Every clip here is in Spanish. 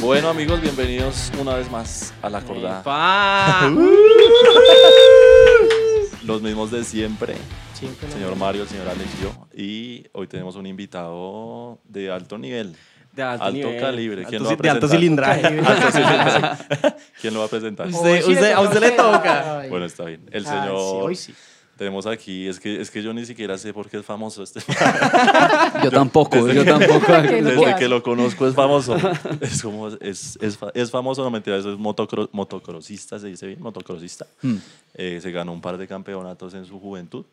Bueno amigos, bienvenidos una vez más a la acordada. ¡Pa! Los mismos de siempre. Siempre El señor. Mario, el señor Alex y yo. Y hoy tenemos un invitado de alto nivel. De alto, Alto nivel. calibre. ¿Quién Alto lo va a ci- de alto cilindraje. Alto cilindraje. ¿Quién lo va a presentar? Usted- usted- a usted le toca. Bueno, está bien. El Ah, señor... sí, hoy sí. Tenemos aquí, es que, es que yo ni siquiera sé por qué es famoso este. Yo tampoco, desde yo que- tampoco. Desde que lo conozco es famoso. Es como, es, es, es famoso, no mentira, eso es motocro- motocrossista, se dice bien, motocrossista. Mm. Eh, se ganó un par de campeonatos en su juventud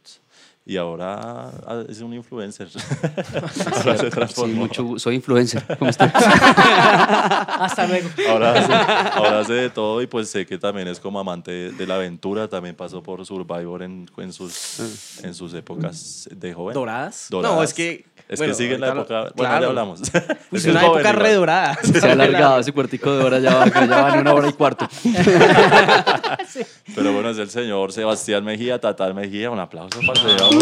y ahora ah, es un influencer. ahora se Sí, transformó. mucho, soy influencer. ¿Cómo está? Hasta luego. Ahora hace, ahora hace de todo y pues sé que también es como amante de, de la aventura, también pasó por Survivor en, en, sus, en sus épocas de joven. ¿Doradas? Doradas. No, es que. Es bueno, que sigue en la época. lo- Bueno, claro. ya hablamos. Uy, Es una joven época igual. re dorada. Se ha alargado ese cuartico de hora, ya va, ya va en una hora y cuarto. Pero bueno, es el señor Sebastián Mejía, Tatar Mejía. Un aplauso para el señor.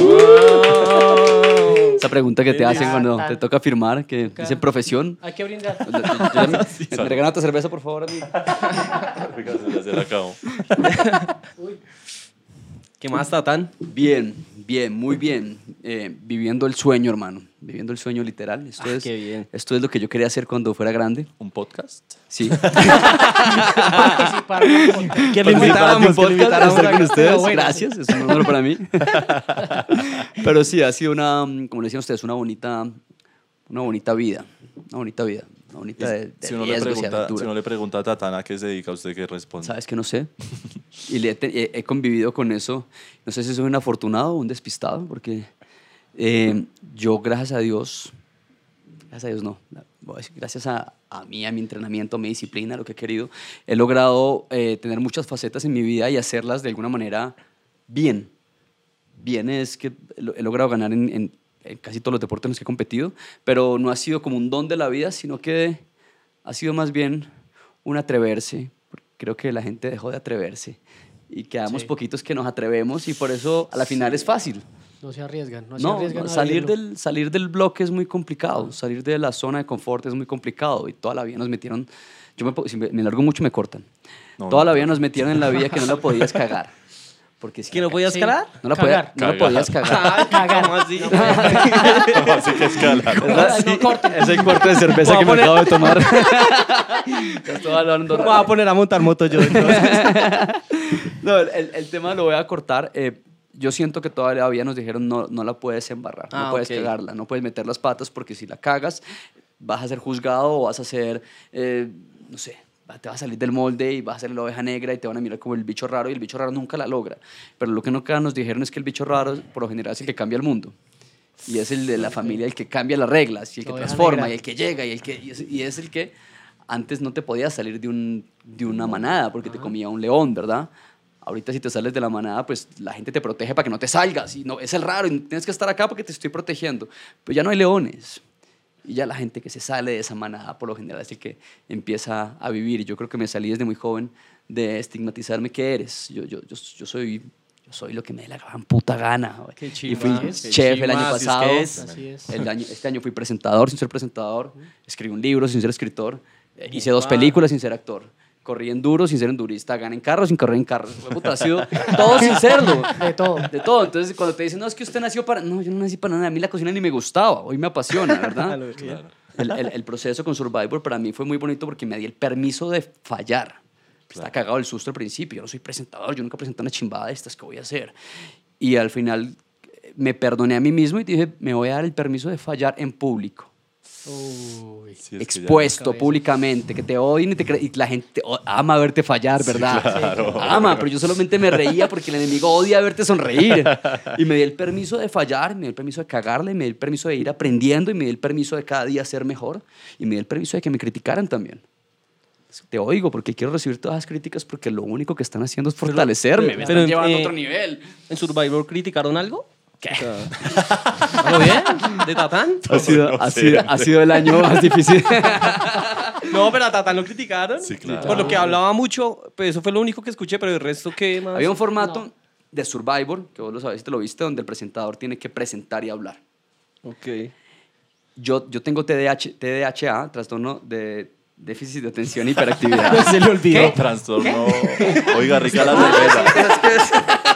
Esa pregunta que te hacen cuando te toca firmar, que dice profesión. Hay que brindar. ¿Me regalan otra cerveza, por favor, a mí? Se la acabó. ¿Qué más, Tatán? Bien, bien, muy bien. Eh, viviendo el sueño, hermano. Viviendo el sueño literal. Esto, Ah, es, qué bien. esto es lo que yo quería hacer cuando fuera grande. ¿Un podcast? Sí. Participar en un podcast. Invitáramos, invitáramos con ustedes. Bueno. Gracias, es un honor para mí. Pero sí, ha sido una, como le decían ustedes, una bonita, una bonita vida. Una bonita vida. Una bonita de, de si, uno y pregunta, si uno le pregunta a Tatana a qué se dedica, ¿usted qué responde? Sabes que no sé. Y he, he- convivido con eso. No sé si soy un afortunado o un despistado, porque eh, yo, gracias a Dios, gracias a Dios no, gracias a, a mí, a mi entrenamiento, a mi disciplina, a lo que he querido, he logrado eh, tener muchas facetas en mi vida y hacerlas de alguna manera bien. Bien es que he logrado ganar en casi todos los deportes en los que he competido, pero no ha sido como un don de la vida, sino que ha sido más bien un atreverse. Creo que la gente dejó de atreverse y quedamos Sí. poquitos que nos atrevemos y por eso a la final es fácil. No se arriesgan. No, se No, arriesgan. no, a salir, del, salir del bloque es muy complicado, salir de la zona de confort es muy complicado y toda la vida nos metieron, yo me, si me, me largo mucho me cortan, No, toda no. la vida nos metieron en la vida que no la podías cagar. Porque si ¿Que la no podías ca- calar? No la, Cagar. podía- no la Cagar. podías cagar. Ah, cagar. ¿Cómo así? Así que escala. ¿Verdad? No corten. Es el corte de cerveza Voy que me acabo de tomar. Estoy hablando Voy a poner a montar moto yo. entonces. No, el, tema lo voy a cortar. Eh, yo siento que todavía nos dijeron no, no la puedes embarrar, Ah, no puedes ok. cagarla, no puedes meter las patas porque si la cagas vas a ser juzgado o vas a ser, eh, no sé, te vas a salir del molde y vas a ser la oveja negra y te van a mirar como el bicho raro y el bicho raro nunca la logra. Pero lo que nunca nos dijeron es que el bicho raro por lo general es el que cambia el mundo. Y es el de la familia el que cambia las reglas y el que transforma negra. y el que llega y el que y es, y es el que antes no te podías salir de, un, de una manada porque te comía un león, ¿verdad? Ahorita si te sales de la manada, pues la gente te protege para que no te salgas. Y no, es el raro, y tienes que estar acá porque te estoy protegiendo. Pero ya no hay leones. Y ya la gente que se sale de esa manada, por lo general, es el que empieza a vivir. Y yo creo que me salí desde muy joven de estigmatizarme que eres. Yo, yo, yo, yo soy... Yo soy lo que me dé la gran puta gana. Qué y chimba, fui qué chef el chimba, año así es pasado. que es. El año, este año fui presentador sin ser presentador. Escribí un libro sin ser escritor. eh, hice dos películas sin ser actor. Corrí enduro sin ser endurista. Gané en carro sin correr en carro. Puta, ha sido todo sin serlo. De todo. De todo. Entonces, cuando te dicen, no, es que usted nació para. No, yo no nací para nada. A mí la cocina ni me gustaba. Hoy me apasiona, ¿verdad? Claro. El, el- el proceso con Survivor para mí fue muy bonito porque me di el permiso de fallar. Está cagado el susto al principio. Yo no soy presentador, yo nunca presenté una chimbada de estas, ¿qué voy a hacer? Y al final eh, me perdoné a mí mismo y dije, me voy a dar el permiso de fallar en público. Uy. Sí, que expuesto Cabeza. públicamente, que te odien y, te y la gente ama verte fallar, ¿verdad? claro. Ama, pero yo solamente me reía porque el enemigo odia verte sonreír. Y me di el permiso de fallar, me di el permiso de cagarle, me di el permiso de ir aprendiendo y me di el permiso de cada día ser mejor y me di el permiso de que me criticaran también. Te oigo porque quiero recibir todas las críticas porque lo único que están haciendo es fortalecerme, me pero, están llevando a eh, otro nivel. ¿En Survivor criticaron algo? ¿Qué? ¿Algo bien? ¿De Tatán? Ha sido, no ha, sido, ha sido el año más difícil. No, pero a Tatán lo criticaron. Sí, claro. Por lo que hablaba mucho, pues eso fue lo único que escuché, pero el resto, ¿qué más? Había un formato de Survivor, que vos lo sabés, te lo viste, donde el presentador tiene que presentar y hablar. Ok. Yo, yo tengo TDAH, TDAHA, trastorno de Déficit de atención y hiperactividad. Se le olvidó. Trastorno. Oiga, rica la cerveza.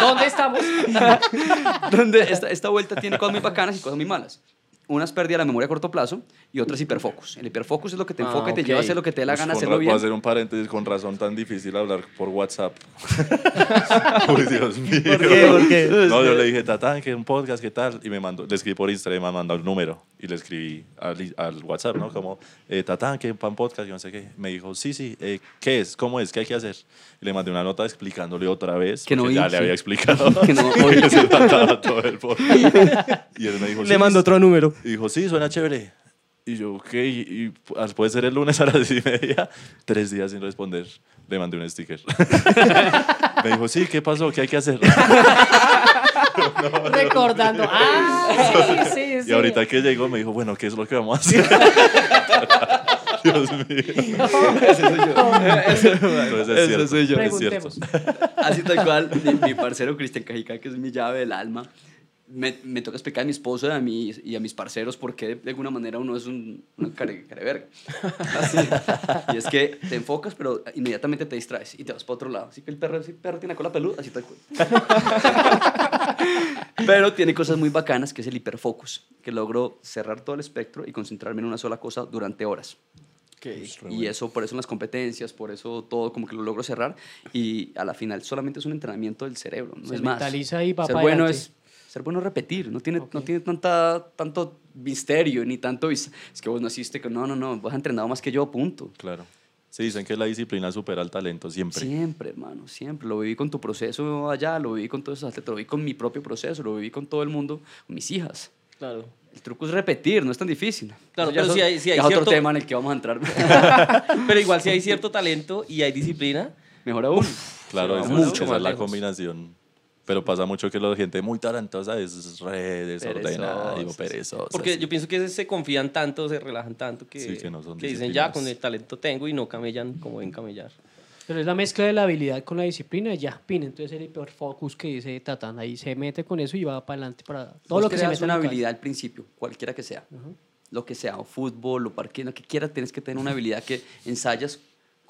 ¿Dónde estamos? donde esta, esta vuelta tiene cosas muy bacanas y cosas muy malas. Una es pérdida de la memoria a corto plazo y otra es hiperfocus. El hiperfocus es lo que te Ah, enfoca y te lleva a hacer lo que te dé la Pues gana, hacerlo bien. Voy a hacer un paréntesis con razón tan difícil hablar por WhatsApp. Uy, Dios mío. ¿Por qué? ¿Por qué? No, yo le dije, Tatán, que un podcast, ¿qué tal? Y me mandó, le escribí por Instagram, me mandó el número. Y le escribí al, al WhatsApp, ¿no? Como, eh, Tatán, que un podcast, yo no sé qué. Me dijo, sí, sí, eh, ¿qué es? ¿Cómo es? ¿Qué hay que hacer? Y le mandé una nota explicándole otra vez. Que no ya vi, le sí. había explicado. Que no qué se trataba todo el podcast. Y él me dijo, Le sí, mando otro número. Y dijo, sí, suena chévere. Y yo, ok, y, y, puede ser el lunes a las diez y media. Tres días sin responder. Le mandé un sticker. Me dijo, sí, ¿qué pasó? ¿Qué hay que hacer? Recordando. Ah, sí, sí, sí. Y ahorita que llegó me dijo, bueno, ¿qué es lo que vamos a hacer? Dios mío. Entonces es Ese cierto, soy yo. es cierto. Así tal cual, mi, mi parcero Cristian Cajica, que es mi llave del alma, me, me toca explicar a mi esposo y a, mi, y a mis parceros por qué de alguna manera uno es un, una care, careverga. Así. Y es que te enfocas, pero inmediatamente te distraes y te vas para otro lado. Así que el perro, si el perro tiene la cola peluda, así tal cual. Pero tiene cosas muy bacanas, que es el hiperfocus, que logro cerrar todo el espectro y concentrarme en una sola cosa durante horas. Y eso, por eso en las competencias, por eso todo como que lo logro cerrar. Y a la final solamente es un entrenamiento del cerebro, no Se es más. mentaliza y va ser pa' bueno es ser bueno es repetir, no tiene, Ok. no tiene tanta, tanto misterio ni tanto... Es que vos naciste con... No, no, no, vos has entrenado más que yo, punto. Claro. Sí, dicen que la disciplina supera el talento siempre. Siempre, hermano, siempre. Lo viví con tu proceso allá, lo viví con todos esos atletas, lo viví con mi propio proceso, lo viví con todo el mundo, con mis hijas. Claro. El truco es repetir, no es tan difícil. Claro, Eso ya pero so- sí hay- sí hay es otro cierto- tema en el que vamos a entrar. Pero igual si hay cierto talento y hay disciplina, Mejor aún. Claro, Sí, esa, va es- mucho esa más es la combinación. Pero pasa mucho que la gente muy talentosa es re desordenada, Perezosa, sí. perezosa. porque yo pienso que se confían tanto, se relajan tanto que, Sí, que no son dicen ya con el talento tengo y no camellan como ven camellar. Pero es la mezcla de la habilidad con la disciplina y ya, pin. Entonces el hiperfocus que dice Tatán ahí se mete con eso y va para adelante para todo Vos lo que se mete una habilidad al principio, cualquiera que sea. Lo que sea, o fútbol, o parque, lo que quieras, tienes que tener una habilidad que ensayas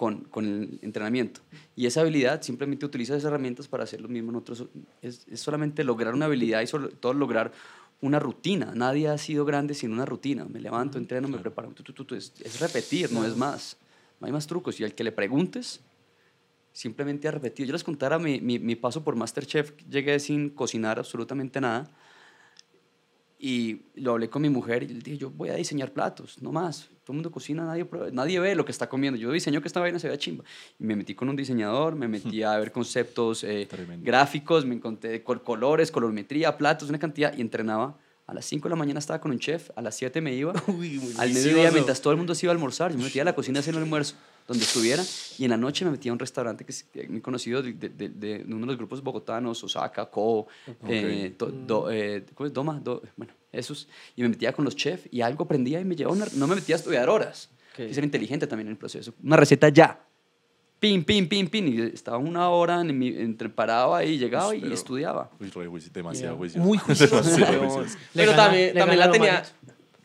con, con el entrenamiento. Y esa habilidad simplemente utilizas esas herramientas para hacer lo mismo en otros. Es, es solamente lograr una habilidad y sobre todo lograr una rutina. Nadie ha sido grande sin una rutina. Me levanto, entreno, me preparo. tu, tu, tu, tu. Es, es repetir, no es más. No hay más trucos. Y al que le preguntes, simplemente a repetir. Yo les contara mi, mi, mi paso por Masterchef. Llegué sin cocinar absolutamente nada. Y lo hablé con mi mujer y le dije, yo voy a diseñar platos, no más. Todo el mundo cocina, nadie, prueba- nadie ve lo que está comiendo. Yo diseño que esta vaina se vea chimba. Y me metí con un diseñador, me metí a ver conceptos eh, gráficos, me encontré col- colores, colorimetría, platos, una cantidad. Y entrenaba. A las 5 de la mañana estaba con un chef, a las 7 me iba. Uy, al mediodía, mientras todo el mundo se iba a almorzar, yo me metía a la cocina a hacer el almuerzo, donde estuviera. Y en la noche me metía a un restaurante que es muy conocido de, de- de- de uno de los grupos bogotanos, Osaka, Ko, eh, Do- Do- eh, ¿cómo es? Doma, Do- bueno, esos. Y me metía con los chefs y algo aprendía y me llevaba una, no me metía a estudiar horas. Ok. Y ser inteligente también en el proceso. Una receta ya. Pin, pin, pin, pin. Y estaba una hora en mi, entre parado ahí, llegaba y Pero- estudiaba. Uy, demasiado Yeah. juicioso. Muy juicioso. Pero también, también la tenía.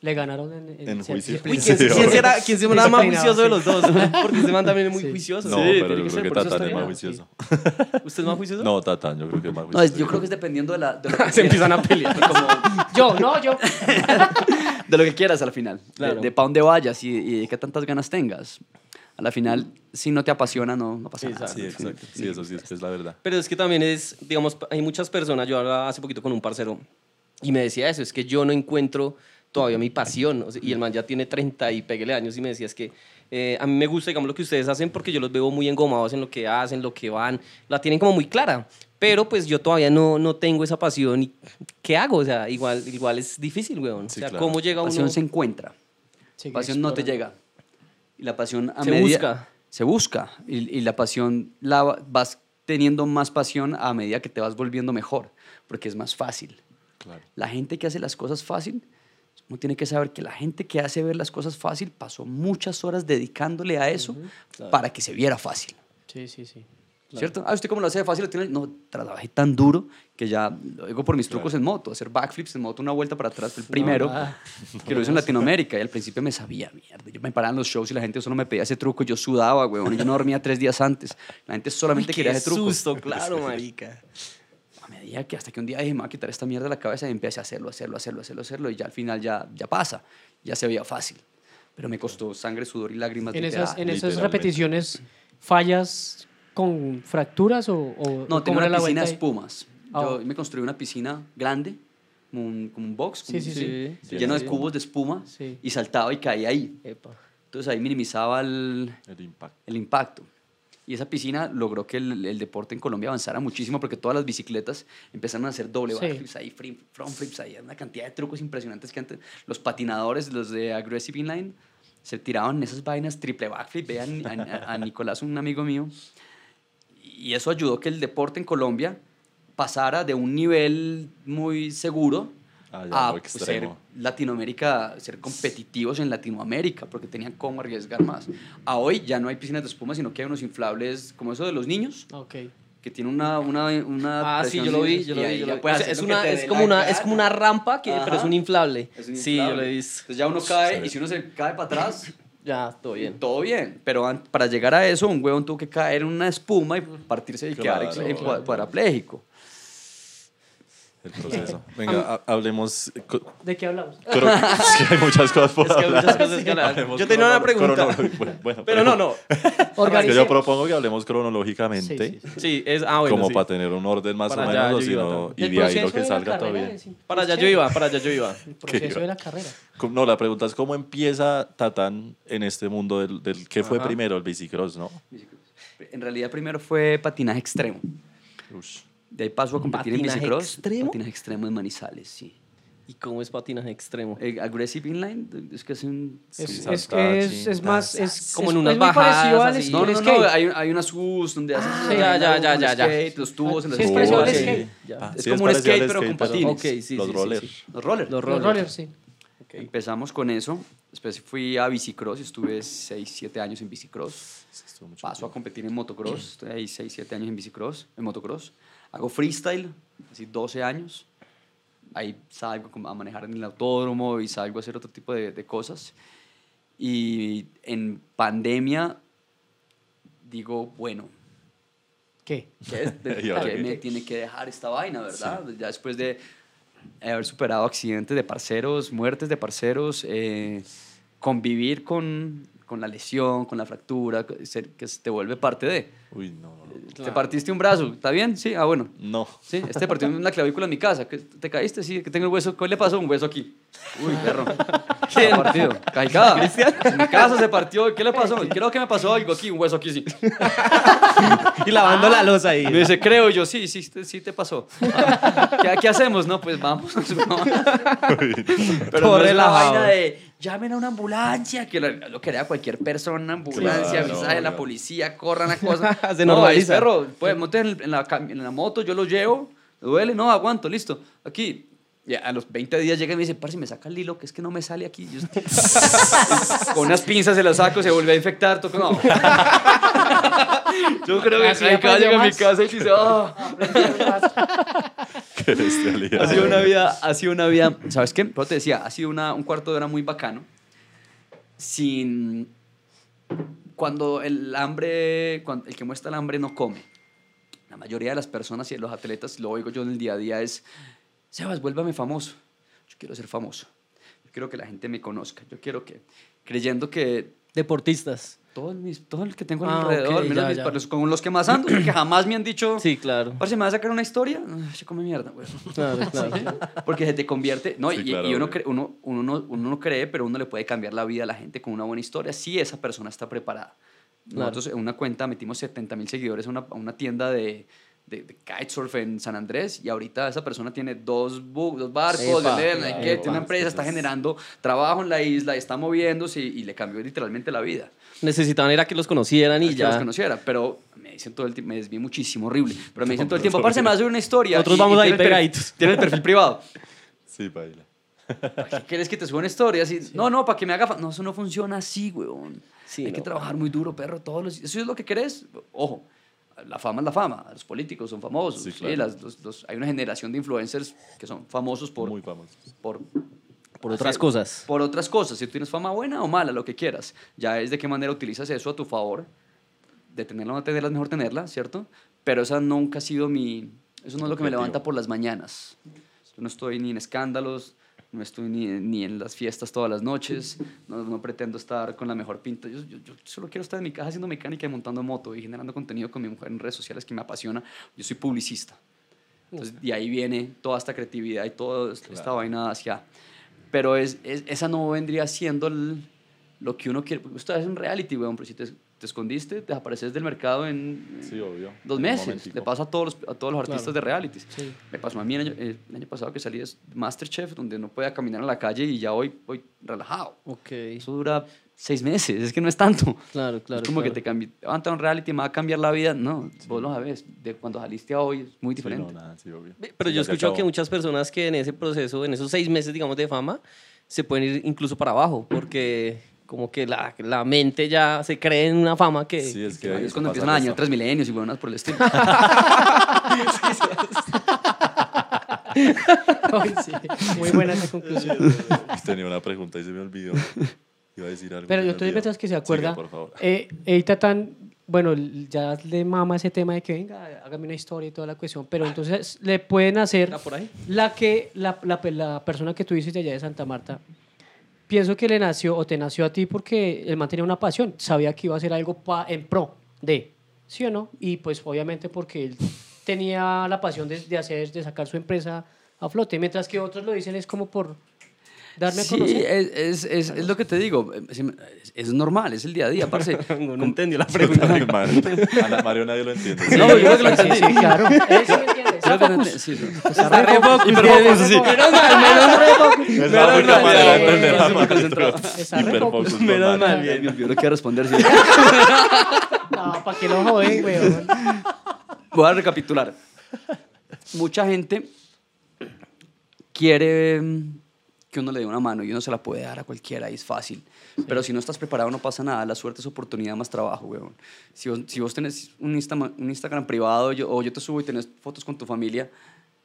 Le ganaron en, en, En juicio. ¿quién, Sí, quién será, quién será más juicioso de sí. los dos? Porque ese man también es muy Sí. juicioso. No, Sí, pero yo que creo que Tatán es más juicioso. ¿Usted es más juicioso? No, Tatán, yo creo que es más No, juicioso. es- yo creo que es dependiendo de, la, de lo que Se quieras. empiezan a pelear. Como, Yo, no, yo. de lo que quieras al final. Claro. De, de para dónde vayas y, y de qué tantas ganas tengas. A la final, si no te apasiona, no, no pasa nada. Sí, exacto. Sí, eso sí es la verdad. Pero es que también es, digamos, hay muchas personas, yo hablaba hace poquito con un parcero y me decía eso, es que yo no encuentro todavía mi pasión, o sea, y el man ya tiene 30 y peguele años y me decía, es que eh, a mí me gusta, digamos, lo que ustedes hacen porque yo los veo muy engomados en lo que hacen, lo que van, la tienen como muy clara, pero pues yo todavía no, no tengo esa pasión y ¿qué hago? O sea, igual, igual es difícil, weón. Sí, o sea, claro. ¿cómo llega uno? pasión se encuentra. Sigue pasión no te llega. Y la pasión a Se medida- busca. Se busca. Y, y la pasión la va- vas teniendo más pasión a medida que te vas volviendo mejor, porque es más fácil. Claro. La gente que hace las cosas fácil, uno tiene que saber que la gente que hace ver las cosas fácil pasó muchas horas dedicándole a eso claro. para que se viera fácil. Sí, sí, sí. ¿Cierto? Ah, ¿usted cómo lo hace fácil? Lo tiene- No, trabajé tan duro que ya, lo digo por mis trucos en moto, hacer backflips en moto, una vuelta para atrás, el primero nada. que lo hizo en Latinoamérica y al principio me sabía mierda. Yo me paraba en los shows y la gente solo me pedía ese truco yo sudaba, weón. y Yo no dormía tres días antes. La gente solamente Qué quería ese truco. susto, claro, marica. A medida que hasta que un día dije, me voy a quitar esta mierda de la cabeza y empecé a hacerlo, hacerlo, hacerlo, hacerlo, hacerlo y ya al final ya, ya pasa, ya se veía fácil. Pero me costó sangre, sudor y lágrimas. En literal. esas, en esas repeticiones, ¿fallas con fracturas o, o No, tengo una la piscina de espumas. Ah. Yo me construí una piscina grande, como un, como un box, como Sí, un- sí, sí. Sí, lleno sí. de cubos de espuma Sí. y saltaba y caía ahí. Epa. Entonces ahí minimizaba el, El impacto. el impacto. Y esa piscina logró que el, el deporte en Colombia avanzara muchísimo porque todas las bicicletas empezaron a hacer doble Sí. backflips ahí, free- front flips ahí, una cantidad de trucos impresionantes que antes los patinadores, los de Aggressive Inline, se tiraban esas vainas triple backflip. Vean a, a- a Nicolás, un amigo mío, y eso ayudó que el deporte en Colombia pasara de un nivel muy seguro Ah, a lo pues, ser. Latinoamérica, ser competitivos en Latinoamérica, porque tenían cómo arriesgar más. A hoy ya no hay piscinas de espuma, sino que hay unos inflables como eso de los niños, Ok. que tiene una... una, una Ah, sí, yo lo vi, yo lo vi. yo lo vi. O sea, es, una, es, como una, es como una rampa, que, pero es un inflable. Es un Sí, yo inflable. lo he visto. Entonces ya uno cae Sí. y si uno se cae para atrás, Ya, todo bien. todo bien. Pero para llegar a eso, un huevón tuvo que caer en una espuma y partirse y Claro, quedar claro. cuadrapléjico. El proceso. Venga, ha- hablemos. ¿De qué hablamos? cro- es que hay muchas cosas por Es que hablar. muchas cosas que hablar. Hablemos Yo tenía una pregunta. bueno, bueno, Pero no, no. Es que yo propongo que hablemos cronológicamente. Sí, sí, Sí, es. Ah, bueno. como sí. para tener un orden más Para o menos, y de ahí lo que salga todo carrera, bien. sí. Para allá yo iba, para allá yo iba. El proceso de la carrera. No, la pregunta es cómo empieza Tatán en este mundo del, del ¿qué fue Ajá. primero? El bicicross, ¿no? En realidad primero fue patinaje extremo. Ush. De ahí paso a competir en ¿Patinaje bicicross. extremo? Patinaje extremo en Manizales, sí. ¿Y cómo es patinaje extremo? Eh, aggressive inline, es que es un... Es, es, saltar, es, es más. Es, Como es- en unas es bajadas así. No, no, no, skate. no, hay, hay unas U's donde haces... Ah, ya, ya, ya, un ya, ya. skate, los tubos en los Sí, es Oh, al sí. skate. Ah, Es sí, como un skate, pero con patines. Ok, sí, Los sí, sí, rollers. sí. Los rollers. Los Los rollers. rollers, sí. Empezamos con eso. Después fui a bicicross, estuve 6, 7 años en bicicross. Paso a competir en motocross, estoy ahí 6, 7 años en bicicross, en motocross. Hago freestyle, así 12 años. Ahí salgo a manejar en el autódromo y salgo a hacer otro tipo de, de cosas. Y en pandemia digo, bueno, ¿Qué? ¿qué? De- ¿Y ahora qué me tiene que dejar esta vaina, verdad? Ya después de haber superado accidentes de parceros, muertes de parceros, eh, convivir con, con la lesión, con la fractura, que se- te vuelve parte de. Uy, no, no. no. Te partiste un brazo, ¿está bien? Sí, ah, bueno. No. Sí, este partió en la clavícula en mi casa. ¿Qué- ¿Te caíste? Sí, que tengo el hueso. ¿Qué le pasó? Un hueso aquí. Uy, perro. ¿Qué partido? Caicada. En mi casa se partió. ¿Qué le pasó? Creo que me pasó algo aquí, un hueso aquí, sí. Y lavando la losa ahí. Me dice, creo y yo, sí, sí, te- sí te pasó. Ah, ¿Qué, qué hacemos? No, pues vamos. Pero no es la relajado. vaina de llamen a una ambulancia, que lo, lo que haría cualquier persona, ambulancia, Claro, avisaje a la policía, corran a cosas. Se no, normaliza. perro, pues monte en, la, en la moto, yo lo llevo, ¿le duele? No, aguanto, listo. Aquí. Ya a los 20 días llega y me dice, parce, me saca el hilo, que es que no me sale aquí. Yo- con unas pinzas se lo saco, se vuelve a infectar. Toco, no. Yo creo que Así cada llega a mi casa y dice, "Ah". Qué bestialidad. Ha sido una vida, ha sido una vida, ¿sabes qué? Pero te decía, ha sido una, un cuarto de hora muy bacano. Sin. Cuando el hambre, cuando el que muestra el hambre no come. La mayoría de las personas y de los atletas, lo oigo yo en el día a día, es: Sebas, vuélvame famoso. Yo quiero ser famoso. Yo quiero que la gente me conozca. Yo quiero que. Creyendo que Deportistas. todos mis, todos los que tengo Ah, alrededor, ok, menos ya, mis- ya. los- con los que más ando, que jamás me han dicho. Sí, claro. Parce, ¿me vas a sacar una historia? Ay, Se come mierda, güey. Claro, claro. Porque se te convierte, no, Sí, y, claro, y uno, obvio. cre- uno, uno, no, uno no cree, pero uno le puede cambiar la vida a la gente con una buena historia si esa persona está preparada. Claro. Nosotros en una cuenta metimos 70 mil seguidores a una, a una tienda de, de, de kitesurf en San Andrés y ahorita esa persona tiene dos, bu- dos barcos, Epa, de y que tiene una empresa, está generando trabajo en la isla, está moviéndose y, y le cambió literalmente la vida. Necesitaban era que los conocieran y que los ya. conociera, pero me dicen todo el tiempo, me desvié muchísimo, horrible, pero me dicen todo el tiempo, parce, me vas a hacer una historia. Nosotros y- vamos y ahí tiene el perfil- pegaditos. Tiene el perfil privado. Sí, baila. ¿Para qué quieres que te suba una historia? Así, No, no, para que me haga... fa-". No, eso no funciona así, weón. Sí, Hay que no. trabajar muy duro, perro, todos los... ¿Eso es lo que querés? Ojo, la fama es la fama, los políticos son famosos, Sí, ¿sí? claro. Las- los- los- hay una generación de influencers que son famosos por, Muy por, Por otras hacer- cosas. Por otras cosas, si tú tienes fama buena o mala, lo que quieras, ya es de qué manera utilizas eso a tu favor, de tenerla o no tenerla, es mejor tenerla, ¿cierto? Pero esa nunca ha sido mi, eso no es lo que me levanta por las mañanas. Yo no estoy ni en escándalos, no estoy ni, ni en las fiestas todas las noches, no, no pretendo estar con la mejor pinta. Yo, yo- yo solo quiero estar en mi casa haciendo mecánica y montando moto y generando contenido con mi mujer en redes sociales que me apasiona. Yo soy publicista. Entonces, de ahí viene toda esta creatividad y toda esta Claro. vaina hacia... Pero es, es- esa no vendría siendo el- lo que uno quiere. Porque Usted es un reality, weón, pero si te, te escondiste, te desapareces del mercado en, Sí, obvio. dos En meses. Le pasa a todos los, a todos los artistas Claro. de realities. Sí. Me pasó a mí el año, eh, el año pasado que salí de Masterchef, donde no podía caminar en la calle y ya hoy voy relajado. Ok. Eso dura seis meses, es que no es tanto. Claro, claro. es como claro. que te cambi- levanta un reality, me va a cambiar la vida. No, vos lo sabes. De cuando saliste a hoy es muy Sí, no, diferente. nada, sí, obvio. Pero Sí, yo escuchado que muchas personas que en ese proceso, en esos seis meses, digamos, de fama, se pueden ir incluso para abajo, porque como que la, la mente ya se cree en una fama que... Sí, es que es cuando empiezan a dañar eso. tres milenios y buenas por el estilo. Ay, sí. Muy buena esa conclusión. Tenía una pregunta y se me olvidó. Iba a decir algo. Pero yo olvidó. mientras que se acuerda, Siga, por favor. eh, ey, Tatán, bueno, ya le mama ese tema de que venga, hágame una historia y toda la cuestión, pero entonces le pueden hacer ¿Está por ahí? la que la, la, la persona que tú dices de allá de Santa Marta, pienso que le nació o te nació a ti porque el man tenía una pasión, sabía que iba a hacer algo en pro de, ¿sí o no? Y pues obviamente porque él tenía la pasión de, de hacer, de sacar su empresa a flote, mientras que otros lo dicen es como por darme a Sí, conocer. es, es, es, es lo que te digo. Es, es normal, es el día a día, parce. No, no entendió la pregunta. Ana Mario nadie lo entiende. No, yo creo que lo Sí, entendí. sí, claro. Sí me entiende. Creo que no Focus. ent- sí, sí. Está re focus, Hiperfocus, sí. Menos mal, menos re Me estaba muy ya, entender la pero Está re hiperfocus focus. con Menos mal, olvidó lo que iba a responder. sí. No, ¿para qué lo joden, weón? Voy a recapitular. Mucha gente quiere que uno le dé una mano y uno se la puede dar a cualquiera y es fácil. Pero si no estás preparado no pasa nada. La suerte es oportunidad más trabajo, weón. Si vos, si vos tenés un, Insta- un Instagram privado yo- o yo te subo y tenés fotos con tu familia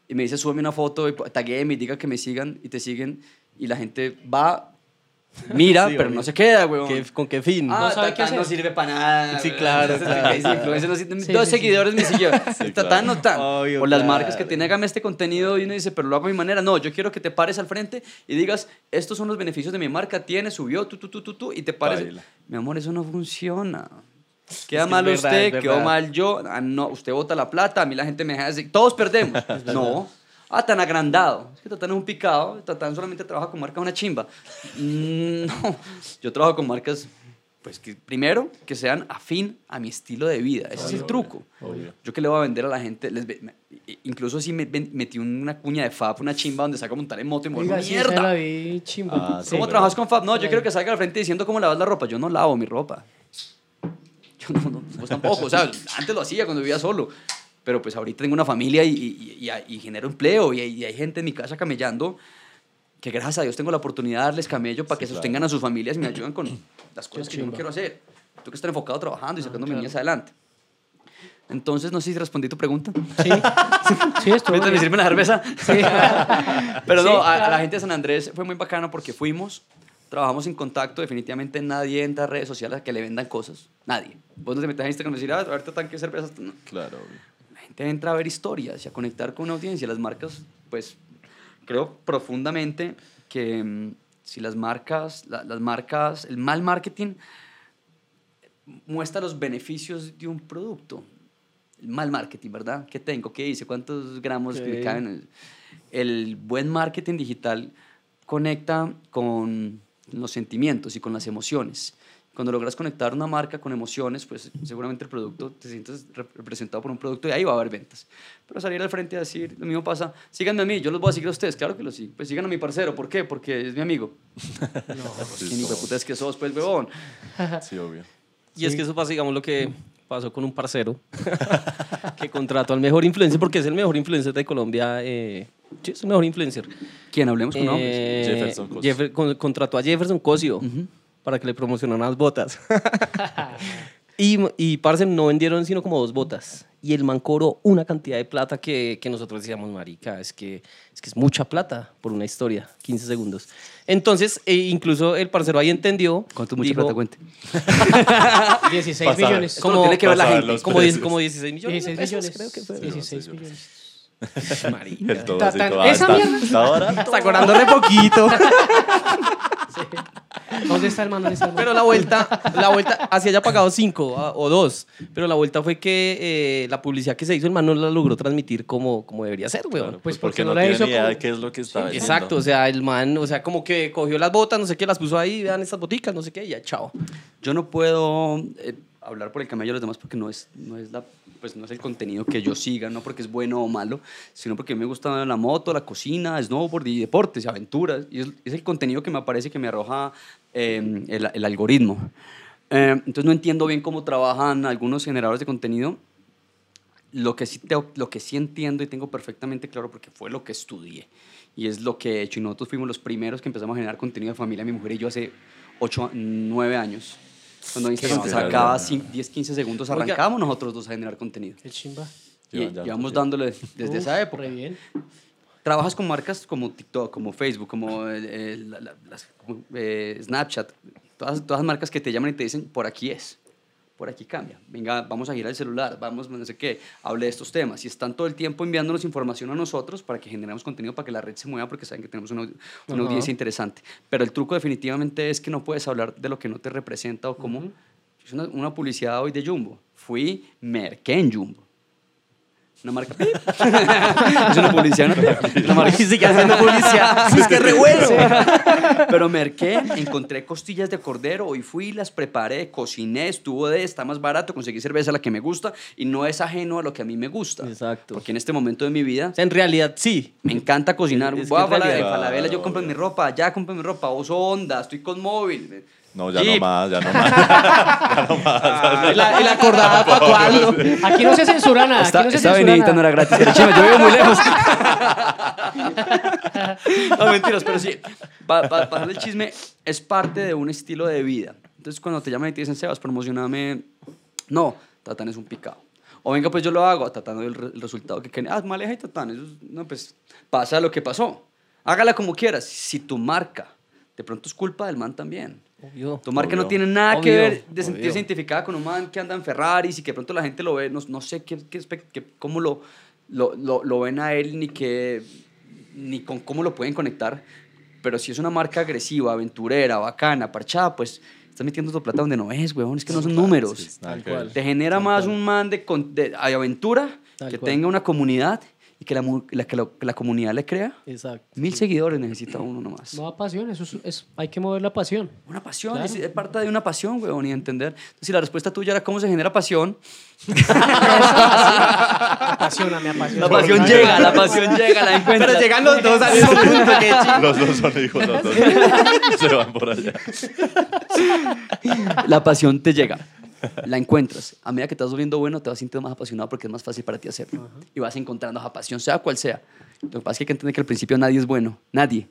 y me dices, súbeme una foto y taguéme y diga que me sigan y te siguen y la gente va, mira, Sí, pero obvio. no se queda, weón. ¿Qué- ¿Con qué fin? Ah, No sabe Tatán qué hacer. no sirve para nada. Sí, claro, Ese claro. ese influencer no sirve- Sí, Dos sí, seguidores me siguieron. Sí, Tatán no tan. Obvio, o las claro. marcas que tienen, hágame este contenido y uno dice, pero lo hago a mi manera. No, yo quiero que te pares al frente y digas, estos son los beneficios de mi marca, tiene, subió, tú, tú, tú, tú, tú, y te pares. Baila. Mi amor, eso no funciona. Queda mal verdad, usted, quedó verdad. mal yo. Ah, no, usted bota la plata, a mí la gente me deja decir, todos perdemos. no. Ah, tan agrandado. Es que Tatán es un picado. Tatán solamente trabaja con marcas una chimba. Mm, No, yo trabajo con marcas, pues que primero, que sean afín a mi estilo de vida. Ese es el truco. Obvio. Yo que le voy a vender a la gente, les incluso si me metí una cuña de Fab, una chimba donde saca a montar en moto y me vuelvo mierda. la vi chimba. Ah, sí. ¿Cómo pero- trabajas con Fab? No, yo quiero que salga al frente diciendo cómo lavas la ropa. Yo no lavo mi ropa. Yo no, no, vos tampoco. O sea, antes lo hacía cuando vivía solo. Pero pues ahorita tengo una familia y, y, y- y genero empleo y hay, y hay gente en mi casa camellando que gracias a Dios tengo la oportunidad de darles camello para que Sí, sostengan a sus familias y me ayuden con las cosas que yo no quiero hacer. Tengo que estar enfocado trabajando y sacando mis claro. adelante. Entonces, no sé si respondí tu pregunta. Sí, sí, estuvo Ahorita me sirve la cerveza. Pero Sí, no, a, a claro. la gente de San Andrés fue muy bacano porque fuimos, trabajamos en contacto. Definitivamente nadie entra a redes sociales a que le vendan cosas. Nadie. Vos no te metes a Instagram y decir, ah, ahorita tanque de cervezas. No. Claro, obvio. Gente entra a ver historias y a conectar con una audiencia. Las marcas, pues, creo profundamente que mm, si las marcas, la- las marcas, el mal marketing muestra los beneficios de un producto. El mal marketing, ¿verdad? ¿Qué tengo? ¿Qué hice? ¿Cuántos gramos me Ok. caben? El buen marketing digital conecta con los sentimientos y con las emociones. Cuando logras conectar una marca con emociones, pues seguramente el producto, te sientes rep- representado por un producto y ahí va a haber ventas. Pero salir al frente a decir, lo mismo pasa, síganme a mí, yo los voy a seguir a ustedes, claro que lo sigo. Pues sigan a mi parcero, ¿por qué? Porque es mi amigo. ¿Quién hijo de como- puta es que sos, pues, huevón? Sí, obvio. Y es que eso pasa, digamos, lo que pasó con un parcero que contrató al mejor influencer, porque es el mejor influencer de Colombia. eh, sí, es el mejor influencer. ¿Quién? Hablemos con nombres. Eh, Jefferson Cosio. Jeffer- con- contrató a Jefferson Cosio Ujú. Para que le promocionaran las botas. Y, y parce, no vendieron sino como dos botas. Y el man cobró una cantidad de plata que, que nosotros decíamos, marica, es que, es que es mucha plata por una historia, 15 segundos. Entonces, eh, incluso el parcero ahí entendió. ¿Cuánto mucha dijo, plata cuente? 16 Pasar. millones. Lo tiene que ver la Pasar gente. los Como, diez- precios. como 16 millones. de 16 pesos, millones. creo que fue. 16 sí, millones. Marica. El todo Ta- así, tan- todo, esa hasta- mierda. hasta ahora. Está cobrando re poquito. ¿Dónde está el man? ¿Dónde está el man? Pero la vuelta, la vuelta, así haya pagado cinco ah, o dos. Pero la vuelta fue que eh, la publicidad que se hizo, el man no la logró transmitir como, como debería ser, weón. Claro, Pues pues porque porque no, no la tiene hizo ni idea como- de qué es lo que está vendiendo. Exacto, o sea, el man, o sea, como que cogió las botas, no sé qué, las puso ahí, vean estas boticas, no sé qué, y ya, chao. Yo no puedo eh, hablar por el camello de los demás porque no es, no, es la, pues no es el contenido que yo siga, no porque es bueno o malo, sino porque me gusta la moto, la cocina, snowboard y deportes, y aventuras. Y es, es el contenido que me aparece que me arroja eh, el, el algoritmo. Eh, entonces no entiendo bien cómo trabajan algunos generadores de contenido. Lo que, sí te- lo que sí entiendo y tengo perfectamente claro porque fue lo que estudié y es lo que he hecho y nosotros fuimos los primeros que empezamos a generar contenido de familia, mi mujer y yo hace 8, 9 años. Cuando Instagram sacaba cin- 10, 15 segundos, arrancábamos nosotros dos a generar contenido. Qué chimba. Y llevamos dándole desde Uf, esa época. Re bien. Trabajas con marcas como TikTok, como Facebook, como, eh, eh, la- la- las- como, eh, Snapchat, todas, todas las marcas que te llaman y te dicen, por aquí es, por aquí cambia, venga, vamos a girar el celular, vamos, no sé qué, hable de estos temas. Y están todo el tiempo enviándonos información a nosotros para que generemos contenido, para que la red se mueva, porque saben que tenemos una, una audiencia interesante. Pero el truco definitivamente es que no puedes hablar de lo que no te representa o cómo... Es una, una publicidad hoy de Jumbo. Fui, merqué en Jumbo. Una marca. es una publicidad. Una, una marca. Y sigue haciendo publicidad. es que es re bueno. Pero merqué, encontré costillas de cordero, hoy fui, las preparé, cociné, estuvo de, está más barato, conseguí cerveza la que me gusta y no es ajeno a lo que a mí me gusta. Exacto. Porque en este momento de mi vida en realidad sí. me encanta cocinar. Es que Voy a Falabella, yo compro mi ropa, allá compro mi ropa, uso Honda, estoy con móvil. No, ya Jeep. no más, ya no más. ¿Y la, y la acordada para cuándo? Aquí no se censura nada. Esta, no se esta censura avenidita no nada. era gratis. Pero chima, yo vivo muy lejos. no, mentiras, pero sí. Para pasar el chisme, es parte de un estilo de vida. Entonces, cuando te llaman y te dicen, Sebas, promocioname. No, Tatán es un picado. O venga, pues yo lo hago. Tatán doy el, re- el resultado que quería. Ah, maleja y Tatán. Eso es- no, pues pasa lo que pasó. Hágala como quieras. Si tu marca, de pronto es culpa del man también. Obvio. Tu marca no Obvio. tiene nada que Obvio, ver de sentirse obvio. identificada con un man que anda en Ferraris y que de pronto la gente lo ve, no, no sé qué, qué qué- cómo lo, lo, lo, lo ven a él ni, qué, ni con cómo lo pueden conectar, pero si es una marca agresiva, aventurera, bacana, parchada, pues estás metiendo tu plata donde no es, weón, es que no son números. Tal que cual. Te genera más un man de, con- de, de aventura, Tal que cual. tenga una comunidad y que la, mu- la- que lo- que la comunidad le crea. Exacto. Mil seguidores necesita uno nomás. No, pasión, eso es, es- hay que mover la pasión. Una pasión, Claro. es, es parte de una pasión, weón, y entender. Entonces, si la respuesta tuya era cómo se genera pasión, apasiona, me apasiona. la pasión llega, la pasión llega, la encuentras. Pero llegan los dos al mismo punto. chido. Los dos son hijos, los dos. Se van por allá. La pasión te llega, la encuentras. A medida que te vas volviendo bueno, te vas sintiendo más apasionado porque es más fácil para ti hacerlo. Y vas encontrando esa pasión, sea cual sea. Lo que pasa es que hay que entender que al principio nadie es bueno, nadie.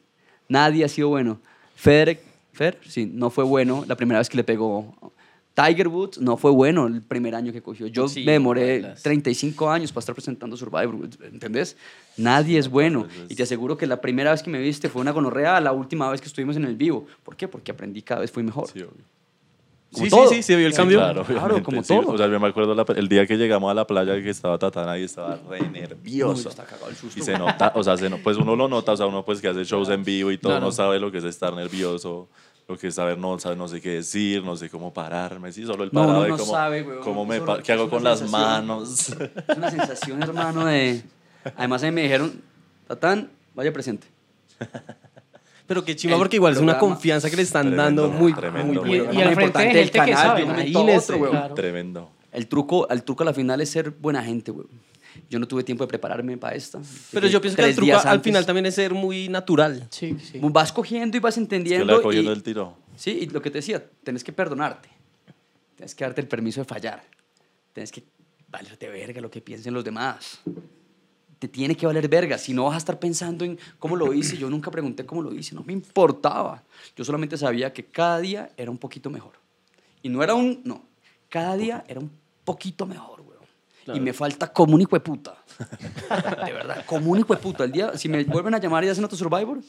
Nadie ha sido bueno. Federer, Federer, sí, no fue bueno la primera vez que le pegó. Tiger Woods no fue bueno el primer año que cogió. Yo Sí, me demoré bailas. 35 años para estar presentando Survivor, ¿entendés? Nadie es bueno. Y te aseguro que la primera vez que me viste fue una gonorrea, la última vez que estuvimos en el vivo. ¿Por qué? Porque aprendí cada vez fui mejor. Sí, obvio. Como Sí, todo. sí, sí, se vio el Sí, cambio. claro, Claro, como sí. todo. O sea, yo me acuerdo la- el día que llegamos a la playa que estaba Tatana y estaba re nervioso. Uy, está cagado el susto. Y se nota, o sea, se no- pues uno lo nota, o sea, uno pues que hace shows en vivo y todo, Claro. no sabe lo que es estar nervioso, lo que es saber, no, sabe, no sé qué decir, no sé cómo pararme, sí, solo el No, parado uno de no cómo, sabe, weón. cómo me, no- qué hago con las sensación. manos. Es una sensación, hermano, de... Además, ahí me dijeron, Tatán, vaya presente. Pero qué chimba, El porque igual es una confianza que le están Tremendo, dando muy, tremendo, muy Y, weón. buena. y al Lo frente del que canal, sabe. imagínese. otro. Claro. Tremendo. El truco, el truco a la final es ser buena gente, güey. Yo no tuve tiempo de prepararme para esta. Pero yo pienso que el truco al final también es ser muy natural. Sí, sí. Vas cogiendo y vas Es que entendiendo. le va cogiendo y- el tiro. Sí, y lo que te decía, tienes que perdonarte. Tienes que darte el permiso de fallar. Tienes que valerte verga lo que piensen los demás. Te tiene que valer verga. Si no vas a estar pensando en cómo lo hice, yo nunca pregunté cómo lo hice, no me importaba. Yo solamente sabía que cada día era un poquito mejor. Y no era un, no, cada día era un poquito mejor, weón. Y me falta como un hijo de puta. de verdad, como un hijo de puta. El día, si me vuelven a llamar y hacen otro Survivor,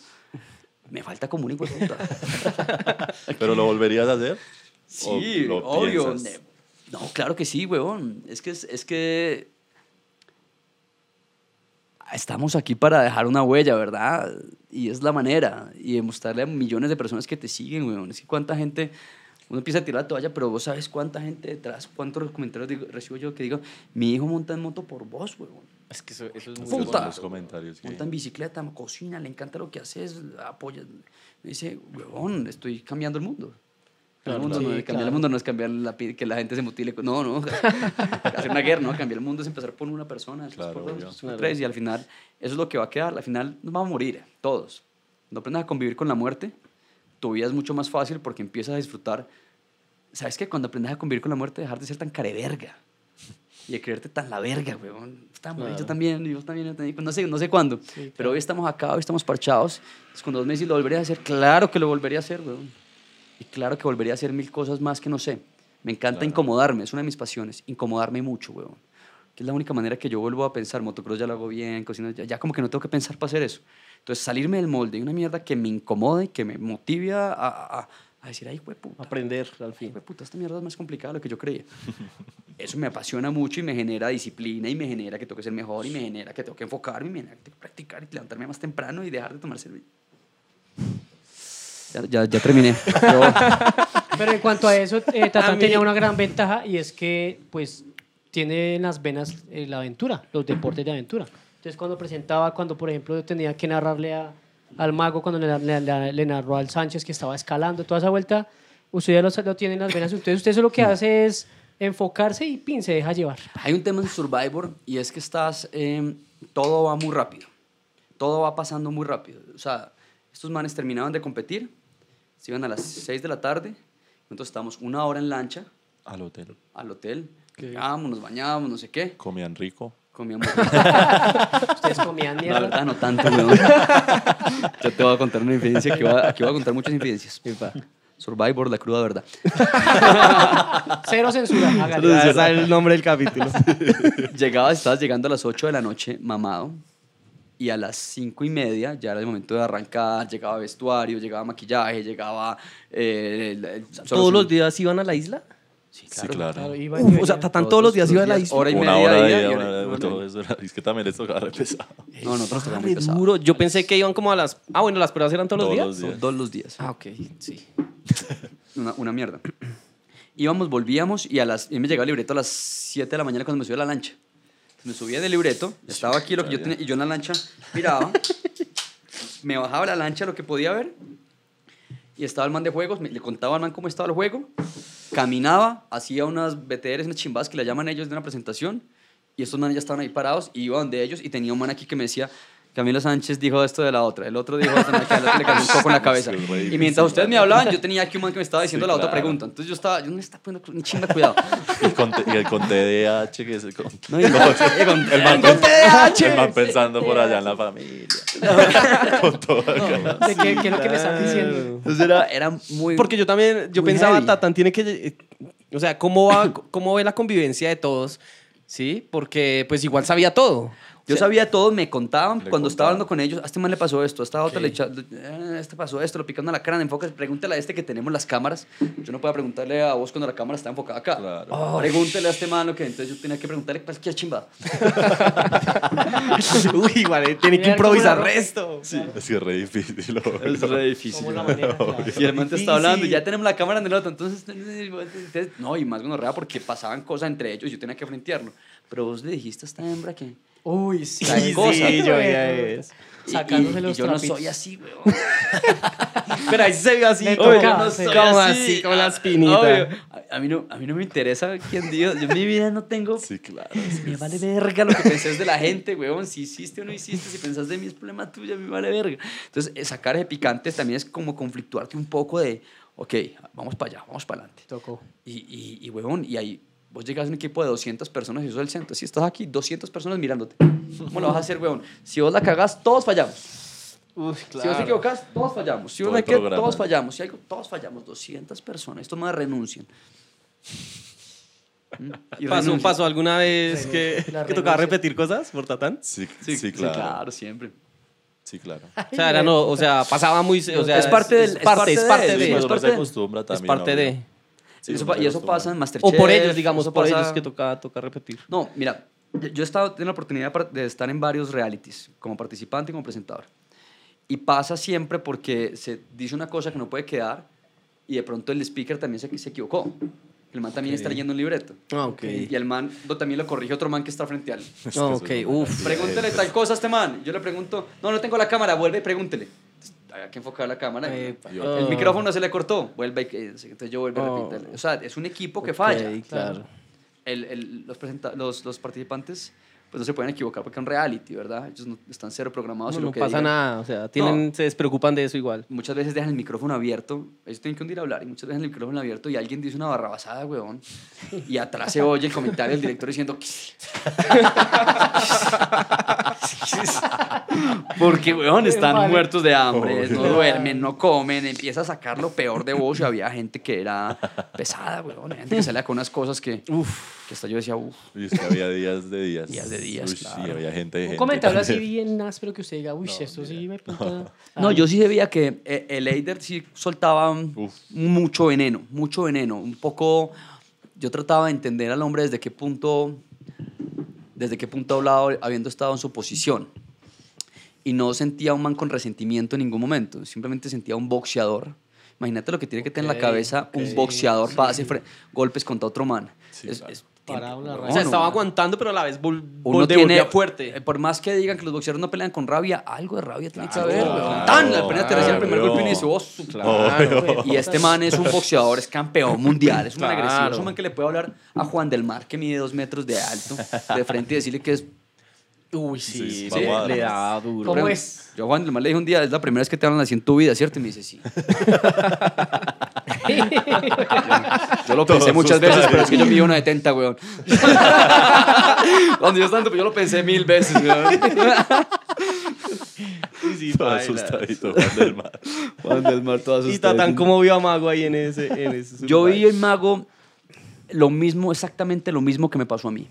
me falta como un hijo de puta. ¿Pero lo volverías a hacer? Sí, ¿O lo obvio. piensas? No, claro que sí, weón. Es que, es que estamos aquí para dejar una huella, ¿verdad? Y es la manera. Y demostrarle a millones de personas que te siguen, weón. Es que cuánta gente, uno empieza a tirar la toalla, pero vos sabes cuánta gente detrás, cuántos comentarios digo- recibo yo que digo, mi hijo monta en moto por vos, weón. Es que eso, eso es muy Puta. los comentarios. que- Monta en bicicleta, cocina, le encanta lo que haces, apoya. Me dice, huevón, estoy cambiando el mundo. El mundo sí, no, cambiar claro. el mundo no es cambiar la, que la gente se mutile. No, no. Hacer una guerra, ¿no? Cambiar el mundo es empezar por una persona, después Claro, por dos, por tres. Y al final, eso es lo que va a quedar. Al final, nos vamos a morir, todos. No aprendas a convivir con la muerte, tu vida es mucho más fácil porque empiezas a disfrutar. ¿Sabes qué? Cuando aprendes a convivir con la muerte, dejar de ser tan careverga y de creerte tan la verga, weón. Está Claro. yo también, y vos también, yo también, no sé, no sé cuándo. Sí, Pero claro. hoy estamos acá, hoy estamos parchados. Entonces, cuando vos me decís, ¿lo volvería a hacer? Claro que lo volvería a hacer, weón. Y claro que volvería a hacer mil cosas más que no sé. Me encanta Claro. incomodarme, es una de mis pasiones, incomodarme mucho, weón. Que es la única manera que yo vuelvo a pensar, motocross ya lo hago bien, cocina, ya, ya como que no tengo que pensar para hacer eso. Entonces, salirme del molde y una mierda que me incomode, que me motive a, a, a- decir, ay, puta. Aprender al fin. De puta, esta mierda es más complicada de lo que yo creía. Eso me apasiona mucho y me genera disciplina y me genera que tengo que ser mejor y me genera que tengo que enfocarme y me genera que tengo que practicar y levantarme más temprano y dejar de tomar cerveza. Ya, ya, ya terminé. Yo- Pero en cuanto a eso, eh, Tatán mí- tenía una gran ventaja y es que, pues, tiene en las venas eh, la aventura, los deportes de aventura. Entonces, cuando presentaba, cuando, por ejemplo, tenía que narrarle a- al mago, cuando le, le- le- le narró al Sánchez que estaba escalando, toda esa vuelta, usted ya lo, lo tiene en las venas. Entonces, usted eso lo que hace es enfocarse y pin, se deja llevar. Hay un tema en Survivor y es que estás, eh, todo va muy rápido. Todo va pasando muy rápido. O sea, estos manes terminaban de competir, se iban a las 6 de la tarde, nosotros estábamos una hora en lancha Al hotel. al hotel, llegábamos, nos bañábamos, no sé qué, Comían rico. comíamos. Ustedes comían La mierda. verdad, no tanto, weón. Yo te voy a contar una infidencia, aquí voy a, aquí voy a contar muchas infidencias. Survivor, la cruda verdad. Cero censura. hágale. Ya sabe el nombre del capítulo. Llegabas, estabas llegando a las 8 de la noche, mamado, y a las 5 y media ya era el momento de arrancar, llegaba vestuario, llegaba maquillaje, llegaba... eh, el- el- ¿Todos los días iban a la isla? Sí, Sí, claro. claro. Claro, iba Uf, o sea. Tatán todos los días iba a la isla. Hora y Una media hora y una hora- y todo media. eso era- Es que también les tocaba re pesado. No, nosotros tocamos muy pesado. duro. Yo pensé que iban como a las... Ah, bueno, las pruebas eran todos, Todos los los días. días. Todos los días. Ah, ok, sí. Una, una mierda. Íbamos, volvíamos y a las, y me llegaba el libreto a las 7 de la mañana cuando me subí a la lancha. Me subía del libreto, estaba aquí lo que yo tenía, y yo en la lancha miraba, me bajaba la lancha lo que podía ver, y estaba el man de juegos, me- le contaba al man cómo estaba el juego, caminaba, hacía unas BTRs, unas chimbadas que le llaman ellos de una presentación, y estos manes ya estaban ahí parados, y iba donde ellos, y tenía un man aquí que me decía, Camilo Sánchez dijo esto de la otra, el otro dijo esto, otro le cayó un poco en la cabeza. Y mientras ustedes me hablaban, yo tenía aquí un man que me estaba diciendo Sí, la otra claro. pregunta. Entonces yo estaba, yo no me estaba poniendo un chinga cuidado. Y, con, y el con TDAH, que es el con, No, y el- con- el man, con TDAH. el man pensando por allá en la familia. con todo acá. ¿De qué, qué es lo que me están diciendo? Entonces era, era muy... Porque yo también, yo pensaba, heavy. Tatán tiene que, o sea, ¿cómo, va, ¿cómo ve la convivencia de todos? ¿Sí? Porque pues igual sabía todo. Yo sabía todo, me contaban Le cuando estaba hablando con ellos, a este man le pasó esto, a esta otra Ok. le eh, este pasó esto, lo picando a la cara, enfocas, pregúntale a este que tenemos las cámaras. Yo no puedo preguntarle a vos cuando la cámara está enfocada acá. Claro. Pregúntele a este man lo que entonces yo tenía que preguntarle cualquier chimba. Uy, igual, eh, tiene que improvisar resto. Es que es re difícil. obvio. Es re difícil. ¿Cómo la maneja? Claro. Y el man te está hablando, y ya tenemos la cámara en el otro, entonces, entonces- no, y más gonorrea porque pasaban cosas entre ellos, yo tenía que frentearlo. Pero vos le dijiste a esta hembra que... Uy, sí. Sí, cosas. sí, yo veía eso. y- Sacándose y- y los yo no soy así, weón. Pero ahí se ve así. Me tocaba, no soy como así, como la espinita. Obvio. A, a mí no, a mí no me interesa quién diga. Yo en mi vida no tengo... Sí, claro. Me vale verga lo que pensés de la gente, weón. Si hiciste o no hiciste, si pensás de mí es problema tuyo, me vale verga. Entonces, eh, sacar ese picante también es como conflictuarte un poco de, ok, vamos para allá, vamos para adelante. Tocó. Y, y, y, huevón, y ahí vos llegas a un equipo de 200 personas y sos el centro. Si estás aquí, 200 personas mirándote. ¿Cómo lo vas a hacer, huevón? Si vos la cagás, todos fallamos. Uy, Si vos te equivocas, todos fallamos. Si vos no que, todos fallamos. Si algo, todos fallamos. 200 personas. Estos más renuncian. Y ¿Pasó, pasó alguna vez que, tocaba repetir cosas por Tatán? Sí, Sí, sí, claro. claro, siempre. Sí, claro. O sea, era no, o sea, pasaba muy, o sea, Es parte del- es es parte, es de parte de, es parte de- es parte de. Sí, y eso, y eso pasa en Masterchef. O por ellos, digamos, eso por pasa- ellos que toca, toca repetir. No, mira, yo he estado, tengo la oportunidad de estar en varios realities, como participante y como presentador. Y pasa siempre porque se dice una cosa que no puede quedar y de pronto el speaker también se, se equivocó. El man también está leyendo un libreto. Ah, ok. Y el man lo- también lo corrige otro man que está frente a él. Ah, ok, uff. Pregúntele tal cosa a este man. Yo le pregunto, no, no tengo la cámara, vuelve y pregúntele. Hay que enfocar la cámara. Epa. El micrófono se le cortó, vuelve que- entonces yo vuelvo a Oh. repetirle. O sea, es un equipo que falla. Ok, claro. El- el- los, presenta- los, los participantes pues no se pueden equivocar porque es un reality, ¿verdad? Ellos no, están cero programados. No, y lo no que pasa digan- nada, o sea, tienen, se despreocupan de eso igual. Muchas veces dejan el micrófono abierto, ellos tienen que hundir a hablar, y muchas veces el micrófono abierto y alguien dice una barrabasada, weón, y atrás se oye el comentario del director diciendo... Porque, weón, están Vale. muertos de hambre, no duermen, no comen, empieza a sacar lo peor de vos y había gente que era pesada, weón, gente que salía con unas cosas que, que hasta yo decía, uff, Y es que había días de días. Días de días, Uy, Sí, claro. había gente Un gente comentario así bien áspero que usted diga, uy, esto sí me punta. No, yo sí veía que eh, el Eider sí soltaba Uf. mucho veneno, mucho veneno. Un poco, yo trataba de entender al hombre desde qué punto, desde qué punto hablaba habiendo estado en su posición. Y no sentía un man con resentimiento en ningún momento, simplemente sentía un boxeador. Imagínate lo que tiene que tener en la cabeza un boxeador para hacer golpes contra otro man. Sí, Es- claro. es- La. O sea, estaba aguantando, pero a la vez vol Uno tiene, fuerte. eh, por más que digan que los boxeadores no pelean con rabia, algo de rabia tiene que Claro, haber, claro, weón. Tan, apenas te recibe el primer golpe y dice, "Oh, su Claro. Y este man es un boxeador, es campeón mundial, es un Claro. agresivo. Es un man que le puede hablar a Juan del Mar, que mide dos metros de alto, de frente y decirle que es. Uy, Sí, sí, sí, a le daba duro. ¿Cómo es? Yo a Juan del Mar le dije un día, es la primera vez que te hablan así en tu vida, ¿cierto? Y me dice, sí. Yo lo pensé Todo muchas veces, pero es que yo mido una de 70, weón. Cuando yo estando, pues yo lo pensé mil veces, weón. Sí, sí, Todo asustadito, Juan del Mar. Juan del Mar, todo Y Tatán, ¿cómo vio a Mago ahí en ese? En ese Yo vi en Mago lo mismo, exactamente lo mismo que me pasó a mí.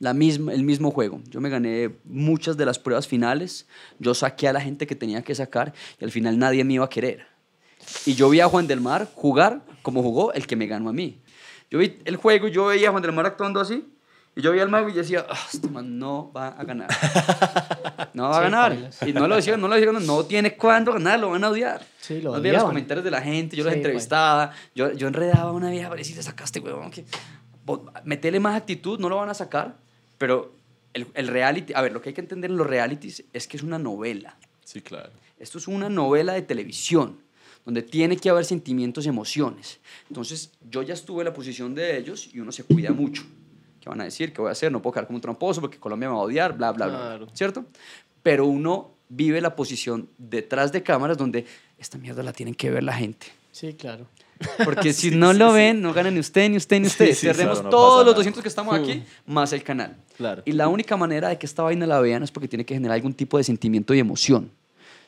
La misma, el mismo juego. Yo me gané muchas de las pruebas finales. Yo saqué a la gente que tenía que sacar y al final nadie me iba a querer. Y yo vi a Juan del Mar jugar como jugó el que me ganó a mí. Yo vi el juego y yo veía a Juan del Mar actuando así. Y yo veía al mago y decía, ah, este man no va a ganar. No va a Sí, ganar. bailas. Y no lo decían, no lo decían, no tiene cuándo ganar, lo van a odiar. Sí, lo Más bien los odiaban. comentarios de la gente, yo los Sí, entrevistaba, yo, yo enredaba a una vieja para decirle, sacaste, huevón, que metele más actitud, no lo van a sacar, pero el, el reality, a ver, lo que hay que entender en los realities es que es una novela. Sí, claro. Esto es una novela de televisión, donde tiene que haber sentimientos y emociones. Entonces, yo ya estuve en la posición de ellos y uno se cuida mucho. ¿Qué van a decir? ¿Qué voy a hacer? No puedo quedar como un tramposo porque Colombia me va a odiar, bla, bla, bla. Claro. ¿Cierto? Pero uno vive la posición detrás de cámaras donde esta mierda la tienen que ver la gente. Sí, claro. Porque si Sí, no sí, lo sí. ven, no ganan ni usted, ni usted, ni usted. Perdemos claro, no todos los nada. 200 que estamos aquí, más el canal. Claro. Y la única manera de que esta vaina la vean es porque tiene que generar algún tipo de sentimiento y emoción.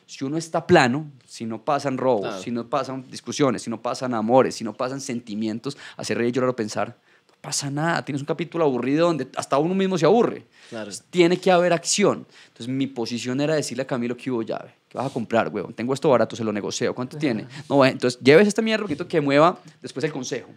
Si uno está plano, si no pasan robos, Claro. si no pasan discusiones, si no pasan amores, si no pasan sentimientos, hacer reír, llorar o pensar, pasa nada. Tienes un capítulo aburrido donde hasta uno mismo se aburre. Claro. Tiene que haber acción. Entonces mi posición era decirle a Camilo que hubo llave. ¿Qué vas a comprar, huevón? Tengo esto barato, se lo negocio. ¿Cuánto tiene? No, bueno, entonces lleves esta mierda que mueva después el consejo.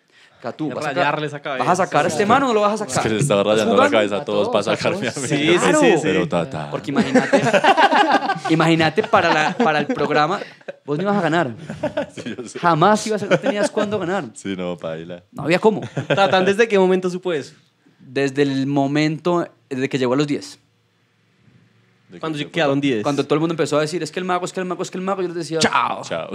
Catú, Que ¿vas a sacar- rayarle esa cabeza. ¿Vas a sacar a este man o no lo vas a sacar? Es que le estaba ¿Estás rayando la cabeza a A todos para sacarme a mí. Sí, sí, sí, sí. Pero tata. Porque imagínate, imagínate para, la- para el programa, vos no ibas a ganar. Sí, yo sé. Jamás ibas a, no tenías cuándo ganar. Sí, no, paila. No había cómo. Tatán, ¿desde qué momento supo eso? Desde el momento, desde que llegó a los 10. ¿De qué Cuando se quedaron 10. Cuando todo el mundo empezó a decir, es que el mago, es que el mago, es que el mago, yo les decía, chao? Chao.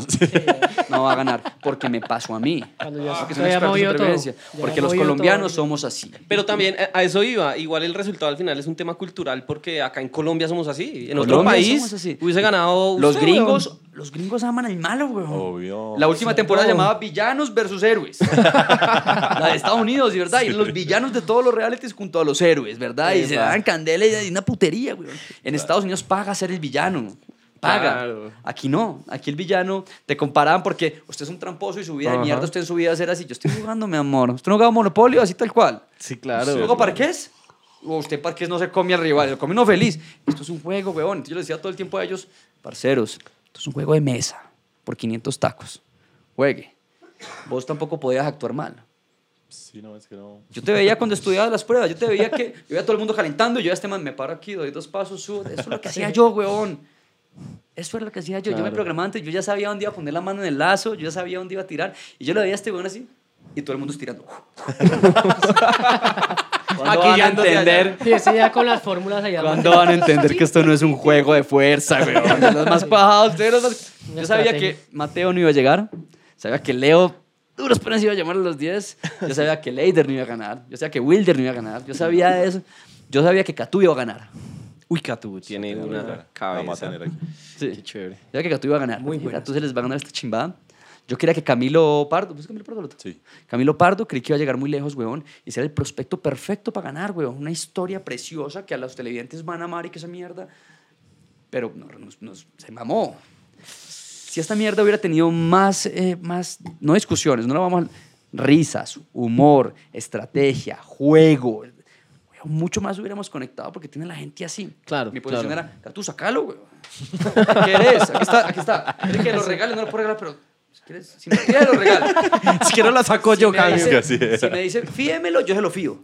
no va a ganar. Porque me pasó a mí. Cuando ya Porque todo. Ya Porque los colombianos todo. somos así. Pero también eh, a eso iba. Igual el resultado al final es un tema cultural porque acá en Colombia somos así. En otro país hubiese ganado. Los usted, gringos, weón. los gringos aman al malo, weón. Obvio. La última temporada no. llamaba Villanos versus Héroes. la de Estados Unidos, ¿y ¿verdad? Y los villanos de todos los realities junto a los héroes, ¿verdad? Y se daban candela y una putería, weón. En Estados Unidos paga ser el villano. paga. Claro. Aquí no, aquí el villano te comparaban porque usted es un tramposo y su vida de Ajá. mierda, usted en su vida va a ser así. Yo estoy jugando, mi amor. ¿Usted no juega Monopolio así tal cual? Sí, claro. ¿Juego parqués? O usted parqués no se come al rival, lo come uno feliz. Esto es un juego, weón. Entonces yo les decía todo el tiempo a ellos, parceros, esto es un juego de mesa por 500 tacos. Juegue. Vos tampoco podías actuar mal. Sí, no, es que no. Yo te veía cuando estudiabas las pruebas, yo te veía que yo veía a todo el mundo calentando y yo a este man me paro aquí, doy dos pasos, subo. Eso es lo que hacía yo, weón. Eso era lo que hacía yo. Yo me Claro. programaba antes, yo ya sabía dónde iba a poner la mano en el lazo, yo ya sabía dónde iba a tirar. Y yo le veía a este weón así y todo el mundo estirando. ¿Cuándo van a Maquillándose allá. entender? Sí, ese ya con las fórmulas allá. ¿Cuándo van a entender que esto no es un juego de fuerza, weón? Los más pajados, los más- Yo sabía que Mateo no iba a llegar, sabía que Leo duros penas iba a llamar a los 10, yo sabía que Leider no iba a ganar, yo sabía que Wilder no iba a ganar, yo sabía eso, yo sabía que Catu iba a ganar. Uy, Catu tiene Vamos una a cabeza. tener aquí. Sí. Qué chévere. Yo sabía que Catu iba a ganar. Muy buenas. Catu se les va a ganar esta chimbada. Yo quería que Camilo Pardo, ¿pues Camilo Pardo? Sí. Camilo Pardo creí que iba a llegar muy lejos, weón, y ser el prospecto perfecto para ganar, weón. Una historia preciosa que a los televidentes van a amar y que esa mierda. Pero no, nos- nos- se mamó. Si esta mierda hubiera tenido más, eh, más no discusiones, no la vamos a. risas, humor, estrategia, juego. mucho más hubiéramos conectado porque tiene la gente así. Claro, Mi posición claro. era, tú sacalo, weón. ¿Qué eres? Aquí está, aquí está. ¿Quieres que lo regale? No lo puedo regalar, pero si quieres, si me pide, lo regalo. Si quiero la saco Si yo, me era. Si me dice, fíemelo, yo se lo fío.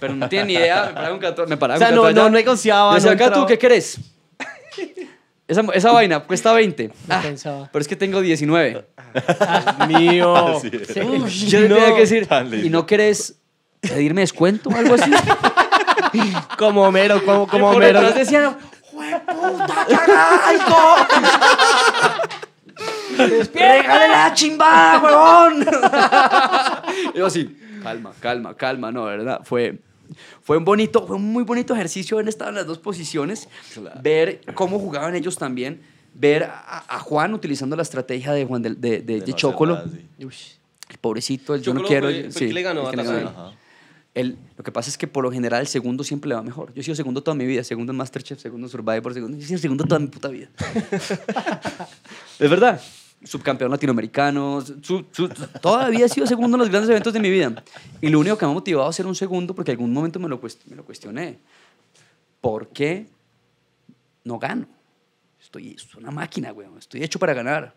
Pero no tiene ni idea, me paraba un gato, me paraba O sea, un no- no allá. negociaba, decía, no acá tú. ¿qué querés? Esa, esa vaina cuesta 20. No Ah, pensaba. pero es que tengo 19. mío. Así es. Sí. Uy, Yo le no. tenía que decir, tan lindo. ¿y no querés pedirme descuento o algo así? Como Homero, como, como Y por Homero. detrás decían, ¡Jueputa, cagaico! ¡Regale la chimba, huevón! Y yo así, calma, calma, calma, no, ¿verdad? Fue, fue un bonito, fue un muy bonito ejercicio haber estado en las dos posiciones, ver cómo jugaban ellos también, ver a, a Juan utilizando la estrategia de Juan de, de, de- De de no hacer Chocolo, nada, sí. el pobrecito, el yo no quiero. fue- fue el que le ganó el a que le Tarzán. ganó. Ajá. El- lo que pasa es que por lo general el segundo siempre le va mejor. Yo he sido segundo toda mi vida, segundo en Masterchef, segundo en Survivor, segundo, yo he sido segundo toda mi puta vida. es verdad. Subcampeón latinoamericano, todavía he sido segundo en los grandes eventos de mi vida. Y lo único que me ha motivado a ser un segundo, porque algún momento me lo, cuestioné. ¿Por qué no gano? Estoy, una máquina, weón. Estoy hecho para ganar.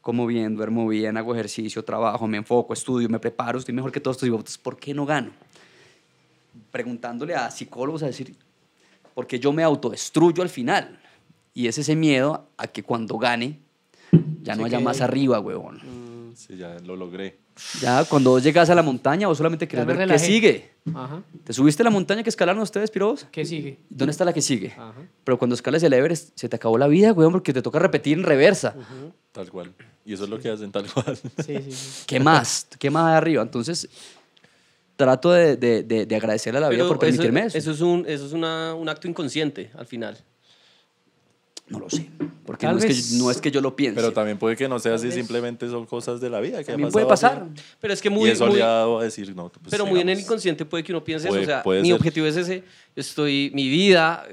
Como bien, duermo bien, hago ejercicio, trabajo, me enfoco, estudio, me preparo, estoy mejor que todos estos. Digo, "Entonces, ¿por qué no gano? Preguntándole a psicólogos a decir, porque yo me autodestruyo al final. Y es ese miedo a que cuando gane, ya no haya más arriba, weón. Sí, ya lo logré. Ya cuando vos llegas a la montaña, vos solamente querés ver qué sigue. Ajá. ¿Te subiste a la montaña que escalaron ustedes, piros? ¿Qué sigue? ¿Dónde está la que sigue? Ajá. Pero cuando escalas el Everest, se te acabó la vida, weón, porque te toca repetir en reversa. Tal cual. Y eso es lo que hacen tal cual. Sí, sí, sí. ¿Qué más? ¿Qué más hay arriba? Entonces, trato de, de, de, de agradecerle a la vida Pero por permitirme eso, eso. eso es, un, eso es una, un acto inconsciente al final. No lo sé. Porque Tal no es, que, no es que yo lo piense. Pero también puede que no sea así, vez. simplemente son cosas de la vida que También puede pasar. así. Pero es que y muy, eso muy- le ha dado a decir, no, pues, pero muy en el inconsciente puede que uno piense Puede- eso. O sea, puede mi ser. objetivo es ese. Estoy, mi vida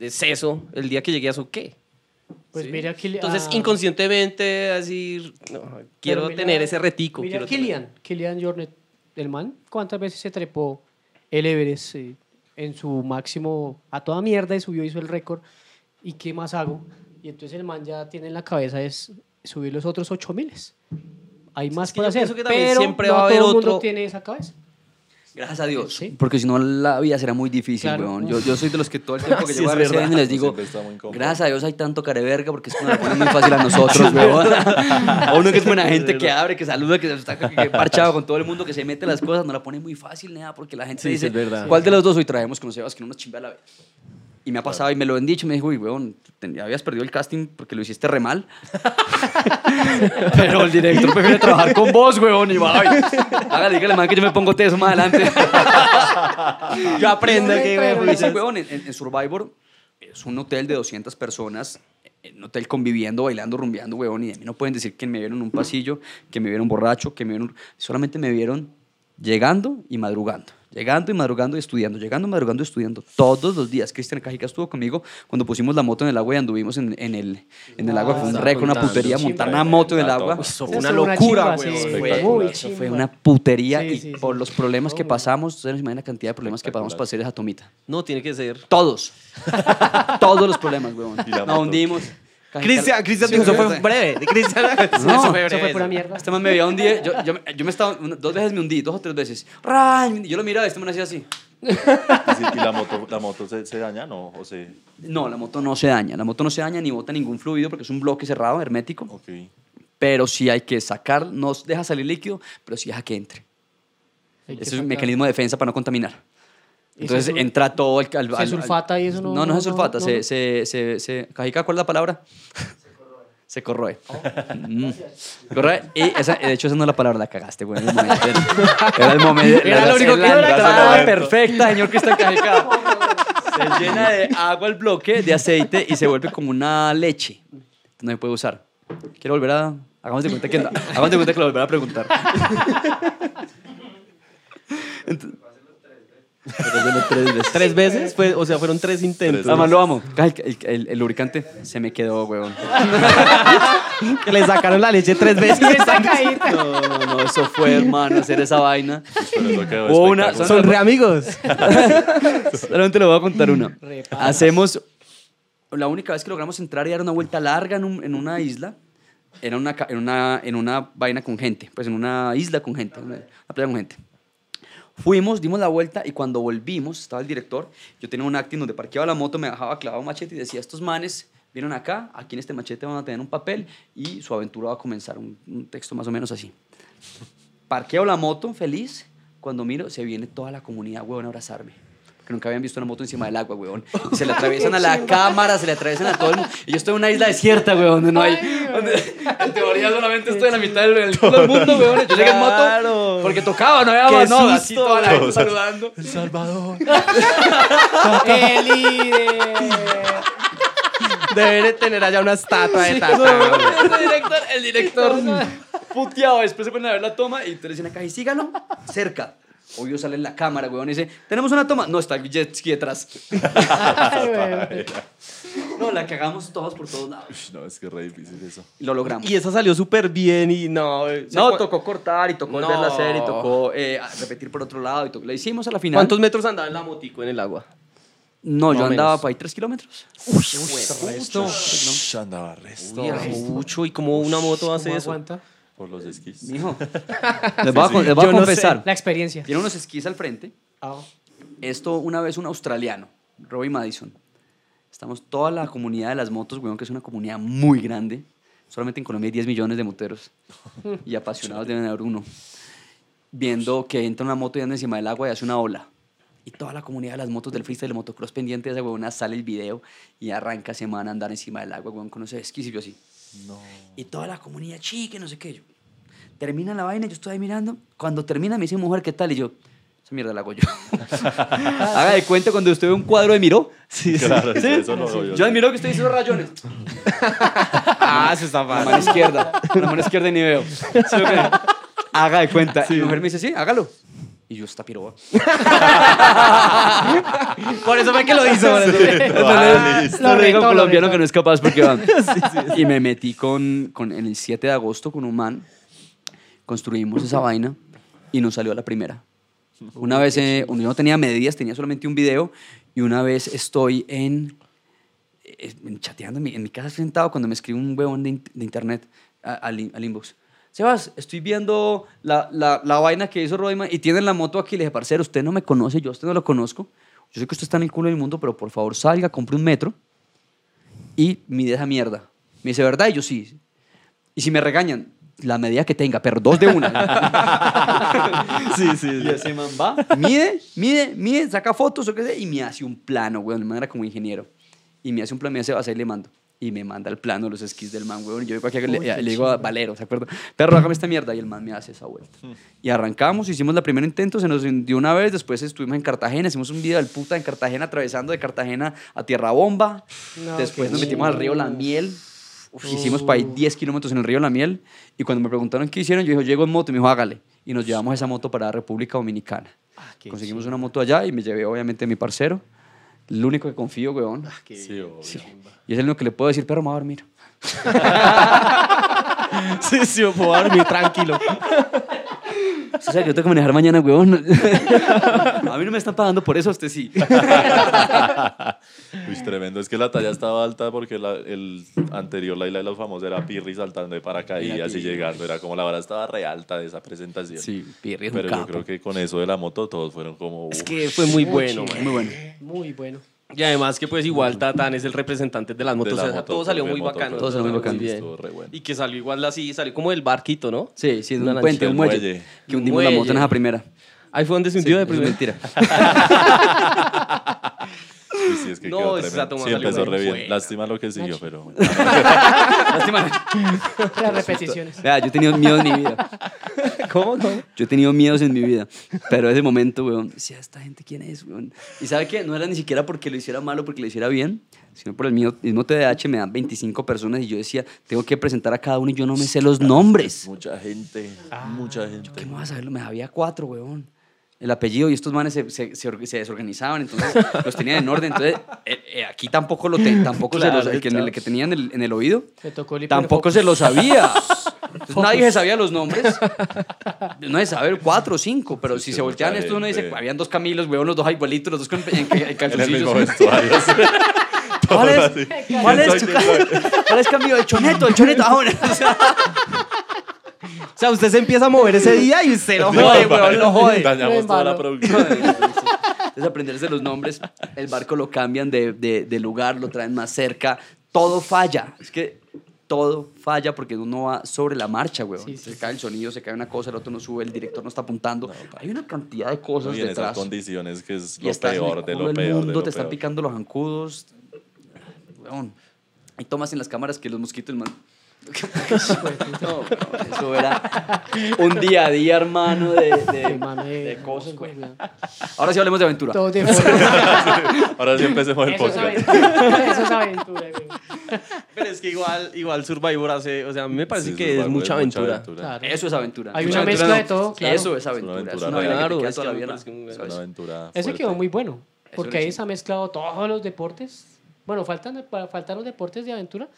es eso. El día que llegue a eso, ¿qué? Pues ¿Sí? mira, Kili- Entonces, ah, inconscientemente, decir, no, quiero mira- tener ese retico. Mira Kilian, Kilian Jornet, el man, ¿cuántas veces se trepó el Everest eh, en su máximo a toda mierda y subió, hizo el récord? ¿Y qué más hago? Y entonces el man ya tiene en la cabeza es subir los otros 8000. Hay más que por hacer, que pero siempre no va a haber todo el mundo otro- tiene esa cabeza. Gracias a Dios. Sí. Porque si no, la vida será muy difícil, Claro. weón. Yo, yo soy de los que todo el tiempo que Sí, llego a. RCN les digo, gracias a Dios hay tanto careverga porque es que nos la muy fácil a nosotros, weón. A uno que es buena gente, que abre, que saluda, que está que parchado con todo el mundo, que se mete las cosas, nos la pone muy fácil, nada, porque la gente Sí, dice, es verdad. ¿cuál de los dos hoy traemos con los Sebas que no nos chimba la vida? Y me ha pasado y me lo han dicho, me dijo, uy, weón, te- habías perdido el casting porque lo hiciste re mal. Pero el director prefiere trabajar con vos, weón. Y va, hágale, dígale, man, que yo me pongo teso más adelante. Yo aprendo que Y sí, weón, en, en- en Survivor es un hotel de 200 personas, en un hotel conviviendo, bailando, rumbeando, weón, y de mí no pueden decir que me vieron en un pasillo, que me vieron borracho, que me vieron... Solamente me vieron llegando y madrugando. Llegando y madrugando y estudiando, llegando, madrugando y estudiando. Todos los días. Cristian Cajica estuvo conmigo cuando pusimos la moto en el agua y anduvimos en, en el, en el agua. Fue un récord, una putería, montar una moto en el agua. Eso fue una locura, güey. fue una putería y por los problemas que pasamos, ustedes no se imaginan la cantidad de problemas que pasamos para hacer esa tomita. No, tiene que ser. Todos. Todos los problemas. Y la Nos hundimos. Cristian, Cristian, Sí, eso fue breve. Cristian, No, eso fue Eso breve. fue pura mierda. Este man me veía un día, yo, yo, yo me estaba, una- dos veces me hundí, dos o tres veces. ¡Ran! Yo lo miraba y este man hacía así. ¿Y, la moto, la moto se, se daña, no? O se... No, la moto no se daña. La moto no se daña ni bota ningún fluido porque es un bloque cerrado, hermético. Ok. Pero sí hay que sacar, no deja salir líquido, pero sí deja que entre. Hay que Ese es un mecanismo de defensa para no contaminar. ¿Y Entonces entra todo el... al- se sulfata y eso no- No, no, no- se sulfata. no- se, no? se, se, se- Cajica, ¿cuál es la palabra? Se corroe. Mm. Se corroe. Y esa, de hecho, esa no es la palabra, la cagaste, güey. Era el momento. Era lo único que era perfecta, señor Cristian Cajica. Se llena de agua el bloque, de aceite y se vuelve como una leche. No se puede usar. Quiero volver a. Hagamos de cuenta que, hagamos de cuenta que lo volveré a preguntar. Entonces- Pero es de los tres veces. ¿Tres veces? Fue, o sea, fueron tres intentos. Además lo amo. El, el- el- el lubricante se me quedó, huevón. Que le sacaron la leche tres veces. Esa caída. No, no, no, eso fue, hermano, hacer esa vaina. Pero eso quedó Hubo una- espectacular. Son re amigos. Solamente le voy a contar una. Repara. Hacemos. La única vez que logramos entrar y dar una vuelta larga en, un- en una isla era una, ca- en, una, en una vaina con gente, pues en una isla con gente, una, una playa con gente. Fuimos, dimos la vuelta y cuando volvimos, estaba el director, yo tenía un acting donde parqueaba la moto, me dejaba clavado un machete y decía, estos manes vienen acá, aquí en este machete van a tener un papel y su aventura va a comenzar, un, un texto más o menos así. Parqueo la moto, feliz, cuando miro, se viene toda la comunidad, huevón, a abrazarme. Porque nunca habían visto una moto encima del agua. Y se le atraviesan a la cámara, se le atraviesan a todo el mundo. Y yo estoy en una isla desierta, huevón, donde no hay... donde en teoría solamente estoy en la mitad del, mundo, huevón. Yo llegué en moto porque tocaba, no había Qué agua, no, así toda la gente saludando. El Salvador. El líder. Deben tener allá una estatua de Tata. el director, el director puteado. Después se ponen a ver la toma y te dicen acá, y sígalo cerca. Obvio sale en la cámara, weón, y dice, ¿tenemos una toma? No, está el jet ski detrás. No, la cagamos todos por todos lados. No, es que es re difícil eso. Y lo logramos. Y esa salió súper bien y no. eh, no, ¿cu- tocó cortar y tocó No. volverla a hacer y tocó eh, repetir por otro lado. Y to- la hicimos a la final. ¿Cuántos metros andaba en la motico en el agua? No, yo Más o andaba menos. para ahí tres kilómetros. Esto. Ush, andaba resto. Uy, mucho. ¿Y cómo una moto hace ¿Cómo eso? aguanta? Por los esquís. Mijo, les voy a, con- les voy a Yo no sé. confesar. La experiencia. Tiene unos esquís al frente. Ah. Esto una vez un australiano, Robbie Madison. Estamos toda la comunidad de las motos, weón, que es una comunidad muy grande. Solamente en Colombia hay 10 millones de moteros. Y apasionados deben haber uno. Viendo que entra una moto y anda encima del agua y hace una ola. Y toda la comunidad de las motos del freestyle, del motocross pendiente de esa huevona, sale el video y arranca semana a andar encima del agua, weón, con ese esquís y yo así. No. Y toda la comunidad, chique, no sé qué. Yo, termina la vaina, yo estoy ahí mirando. Cuando termina, me dice, mujer, ¿qué tal? Y yo, esa mierda la hago yo. Haga de cuenta cuando usted ve un cuadro de Miró. Sí, Claro, ¿Sí? eso lo veo yo. Admiro que usted hizo rayones. Ah, eso está La fácil. mano izquierda. La mano izquierda y ni veo. Haga de cuenta. Y mi mujer me dice, sí, hágalo. Y yo, esta piroba. Por eso fue que lo hizo. por eso fue. Ah, lo colombiano retó. que no es capaz porque va. Y me metí con, con, en el 7 de agosto con un man. Construimos esa vaina y nos salió a la primera. Una vez, eh, yo no tenía medidas, tenía solamente un video. Y una vez estoy en, eh, en- chateando en mi, en mi casa sentado cuando me escribe un huevón de, in- de internet a- al, al inbox. Sebas, estoy viendo la, la, la vaina que hizo Rodman y tienen la moto aquí. Le dije, parcero, usted no me conoce, yo a usted no lo conozco. Yo sé que usted está en el culo del mundo, pero por favor salga, compre un metro y mide esa mierda. Me dice, ¿verdad? Y yo sí. Y si me regañan, la medida que tenga, pero dos de una. Sí, sí. y ese man va, mide, mide, mide, saca fotos o qué sé, y me hace un plano, weón. El man era como ingeniero. Y me hace un plano, me hace, va a le mando. Y me manda el plano, los esquís del man, weón. Y yo digo, aquí, le, le digo a Valero, ¿se acuerda? Perro, hágame esta mierda. Y el man me hace esa vuelta. Y arrancamos, hicimos la primer intento, se nos dio una vez. Después estuvimos en Cartagena, hicimos un video del puta en Cartagena, atravesando de Cartagena a Tierra Bomba. No, Después nos metimos al río La Miel. Uf, hicimos para ahí 10 kilómetros en el río La Miel. Y cuando me preguntaron qué hicieron, yo dije, llego en moto. Y me dijo, hágale. Y nos llevamos esa moto para la República Dominicana. qué Conseguimos una moto allá y me llevé obviamente a mi parcero. El único que confío, weón. Sí, obvio. Y es el único que le puedo decir, pero me voy a dormir. Sí, sí, yo puedo dormir tranquilo. O sea, yo tengo que manejar mañana, weón. a mí no me están pagando por eso, a usted sí. Uy, tremendo. Es que la talla estaba alta porque la- el anterior, la isla de los famosos, era Pirri saltando de paracaídas y llegando. Era como la vara estaba re alta de esa presentación. Sí, Pirri es un Pero yo capo. creo que con eso de la moto todos fueron como... Es que fue muy bueno, man. Muy bueno. Muy bueno. Y además que pues igual Tatán es el representante de las de motos. la o sea, moto, todo salió de muy moto, bacano. Todo salió muy bacano. bien. Bueno. Y que salió igual así, salió como del barquito, ¿no? Sí, sí, es Una un puente, un muelle. el muelle. Que hundimos la moto en Muelle. esa primera. Ahí fue donde se hundió de Eso es primera. mentira. Sí, sí, es que No, quedó esa tremendo. toma Sí, empezó re bien. buena. Lástima lo que siguió, pero... Lástima. Las repeticiones. Vea, yo he tenido miedo en mi vida. ¿Cómo? ¿Cómo? Yo he tenido miedos en mi vida. Pero ese momento, weón, decía, ¿esta gente quién es, weón? Y ¿sabe qué? No era ni siquiera porque lo hiciera mal o porque lo hiciera bien, sino por el mío, mismo TDAH me dan 25 personas y yo decía, tengo que presentar a cada uno y yo no me sé los nombres. Mucha gente, mucha gente. ¿Qué me vas a saberlo? Me había cuatro, weón. El apellido y estos manes se, se, se or- se desorganizaban, entonces los tenían en orden. Entonces, eh, eh, aquí tampoco lo te- tampoco se los, el que, el que tenía en el, en el oído, Me tocó el tampoco se lo sabía. Entonces, nadie se sabía los nombres. No se sabe cuatro o cinco, pero Sí, si se voltean estos, uno dice, habían dos Camilos, weón, los dos igualitos, los dos con, en, en En calzoncillos. ¿Cuál es? ¿Cuál ¿Quién es? ¿Cuál es Camilo? El choneto, el choneto. Ah, bueno. O sea, usted se empieza a mover ese día y usted lo jode, weón, lo jode. Dañamos toda la producción. Entonces, aprenderse los nombres, el barco lo cambian de, de- de lugar, lo traen más cerca, todo falla. Es que todo falla porque uno va sobre la marcha, weón. Sí, sí, se cae el sonido, se cae una cosa, el otro no sube, el director no está apuntando. Hay una cantidad de cosas Y en esas detrás. condiciones que es Y lo el peor de lo peor. de mundo, lo te están picando los zancudos. Weón. Hay tomas en las cámaras que los mosquitos, man. No, eso era un día a día, hermano, de, de- Hermano, de eh, cosas, güey. Ahora sí hablemos de aventura. Todo de forma. Ahora sí empecemos el Eso es podcast. aventura. Eso es aventura. Pero es que igual, igual Survivor hace, o sea, a mí me parece Sí, que Survivor es mucha aventura. Claro. Eso es aventura. Hay Mucha una aventura mezcla no. de todo, claro. Eso es aventura. aventura Es una queda Claro, es Es una aventura Ese quedó muy bueno, porque ahí se ha mezclado todos los deportes. Bueno, faltan, faltan los deportes de aventura,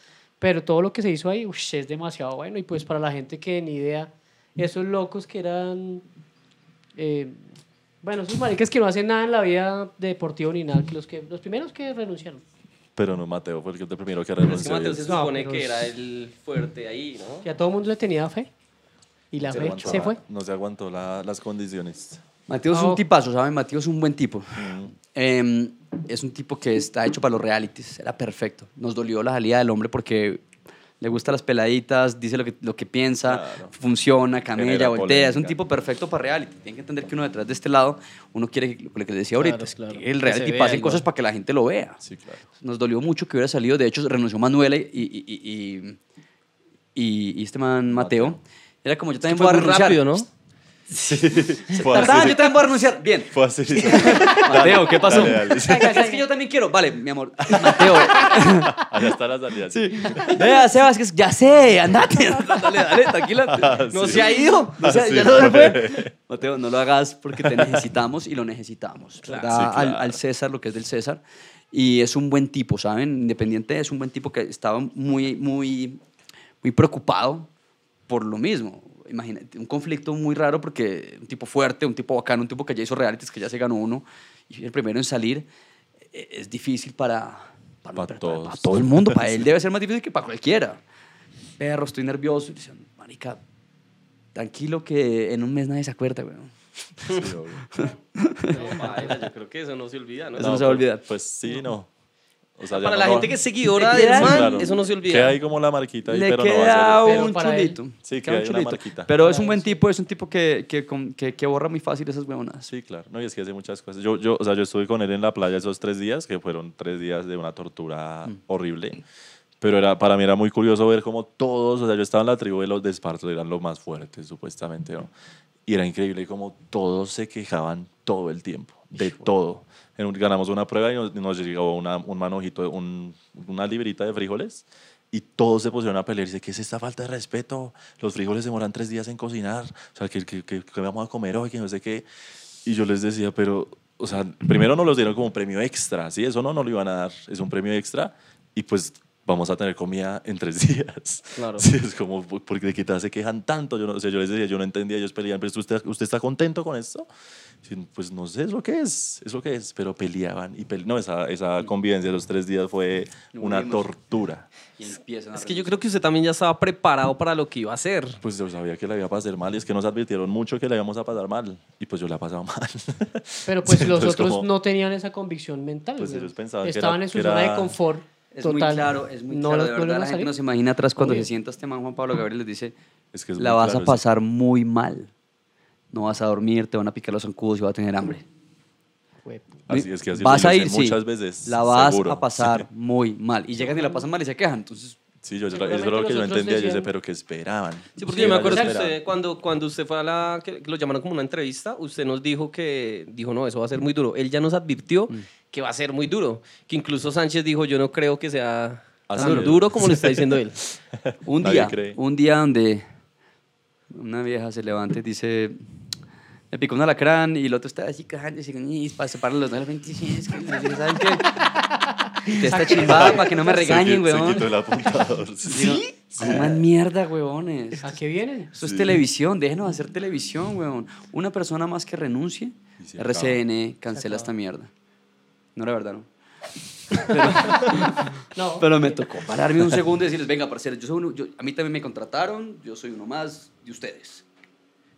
pero todo lo que se hizo ahí ush, es demasiado bueno. Y pues para la gente que ni idea, esos locos que eran. eh, bueno, esos maricas que no hacen nada en la vida deportiva ni nada, que los, que, los primeros que renunciaron. Pero no, Mateo fue el que el primero que Pero es que renunció. Mateo se No, supone pero que era el fuerte ahí, ¿no? Y a todo el mundo le tenía fe. Y la se fe se la- fue. No se aguantó la- las condiciones. Mateo es Ah, un tipazo, ¿saben? Mateo es un buen tipo. Mm. Eh, es un tipo que está hecho para los realities. Era perfecto. Nos dolió la salida del hombre porque le gustan las peladitas, dice lo que, lo que piensa, Claro. funciona, camella, voltea. Es un polémica. tipo perfecto para reality. Tienen que entender que uno detrás de este lado, uno quiere lo que les decía ahorita. Claro, es claro. que El Que reality se pasen cosas igual. para que la gente lo vea. Sí, claro. Nos dolió mucho que hubiera salido. De hecho, renunció Manuela y, y, y, y- y- y este man Mateo. Era como yo también voy Fue a muy renunciar. rápido, ¿no? Fue Tatán, así. yo también voy a renunciar. Bien. Fue así. Mateo, ¿qué pasó? Dale, dale. es que yo también quiero. Vale, mi amor. Mateo. Allá está la salida. Sí. Vea, Sebas, que es- ya sé, andate. Dale, dale, tranquila. No Sí. se ha ido. No sé, Así ya no se fue. Mateo, no lo hagas porque te necesitamos y lo necesitamos. Claro. Da Sí, al, claro. al César lo que es del César. Y es un buen tipo, ¿saben? Independiente, es un buen tipo que estaba muy, muy, muy preocupado por lo mismo. Imagínate, un conflicto muy raro porque un tipo fuerte, un tipo bacano, un tipo que ya hizo realities, que ya se ganó uno, y el primero en salir, eh, es difícil para, para, Pa' para- todos. para todo el mundo. Para él debe ser más difícil que para cualquiera. Perro, estoy nervioso. Y dicen, marica, tranquilo que en un mes nadie se acuerda, weón. Sí. No, yo creo que eso no se olvida, ¿no? Eso no se va a pues- olvidar. Pues sí, no. O sea, ya Para no la gente que es seguidora del queda- man, Claro. eso no se olvida. Queda ahí como la marquita ahí, Le pero no va queda a ser. Un para él- chulito. Sí, Queda un queda una chulito. marquita. Pero es un buen tipo, es un tipo que, que, que, que borra muy fácil esas huevonadas. Sí, claro. No, y es que hace muchas cosas. Yo, yo, o sea, yo estuve con él en la playa esos tres días, que fueron tres días de una tortura Mm. horrible. Pero era, para mí era muy curioso ver cómo todos, o sea, yo estaba en la tribu de los de Esparto, eran los más fuertes, supuestamente, ¿no? Y era increíble cómo todos se quejaban todo el tiempo, de todo. En ganamos una prueba y nos, nos llegó una, un manojito, un- una librita de frijoles. Y todos se pusieron a pelear. y Dice, ¿qué es esta falta de respeto? Los frijoles demoran tres días en cocinar. O sea, ¿qué, qué, qué- qué vamos a comer hoy? Que no sé qué. Y yo les decía, pero, o sea, primero nos los dieron como un premio extra, ¿sí? Eso no nos lo iban a dar, es un premio extra. Y pues vamos a tener comida en tres días. Claro. Sí, es como, ¿por qué se quejan tanto? Yo, no, o sea, yo les decía, yo no entendía, ellos peleaban, pero ¿usted, ¿usted está contento con esto? Sí, Pues no sé, es lo que es, es lo que es, pero peleaban y pele- No, esa, esa convivencia de los tres días fue una tortura. Y Es que yo creo que usted también ya estaba preparado para lo que iba a hacer. Pues yo sabía que la iba a pasar mal y es que nos advirtieron mucho que la íbamos a pasar mal y pues yo la he pasado mal. Pero pues Sí, los entonces, otros como- no tenían esa convicción mental. Pues ellos pensaban que Estaban era- en su que zona era- de confort Es total. muy claro, es muy No claro. de no verdad, lo la gente salir. no se imagina atrás cuando Obvio. se sienta este man Juan Pablo Gabriel les dice, Es que es la vas claro, a sí. pasar muy mal. No vas a dormir, te van a picar los zancudos y vas a tener hambre. Así es que así vas a ir, sí. muchas veces. La vas seguro. a pasar Sí. muy mal. Y llegan y la pasan mal y se quejan. Entonces, Sí, yo, eso era lo que yo entendía. Yo sé, pero que esperaban. Sí, porque Sí, yo me acuerdo que usted, cuando, cuando usted fue a la, que, lo llamaron como una entrevista, usted nos dijo que, dijo, no, eso va a ser muy duro. Él ya nos advirtió Mm. que va a ser muy duro. Que incluso Sánchez dijo, yo no creo que sea Así tan es. duro como lo está diciendo él. un Nadie día, cree. un día donde una vieja se levanta y dice, me picó un alacrán y el otro está así cajando y para separar los dos. ¿Saben qué? Te está chimbada para que no me regañen, qui- Se weón. quitó el apuntador. ¿Sí? Coman mierda, weones. ¿A qué vienen? Eso es televisión, déjenos hacer televisión, weón. Una persona más que renuncie, RCN cancela esta mierda. No, la verdad, no. No. Pero me tocó pararme un segundo y decirles, venga, parceros, yo soy uno, yo- a mí también me contrataron, yo soy uno más de ustedes.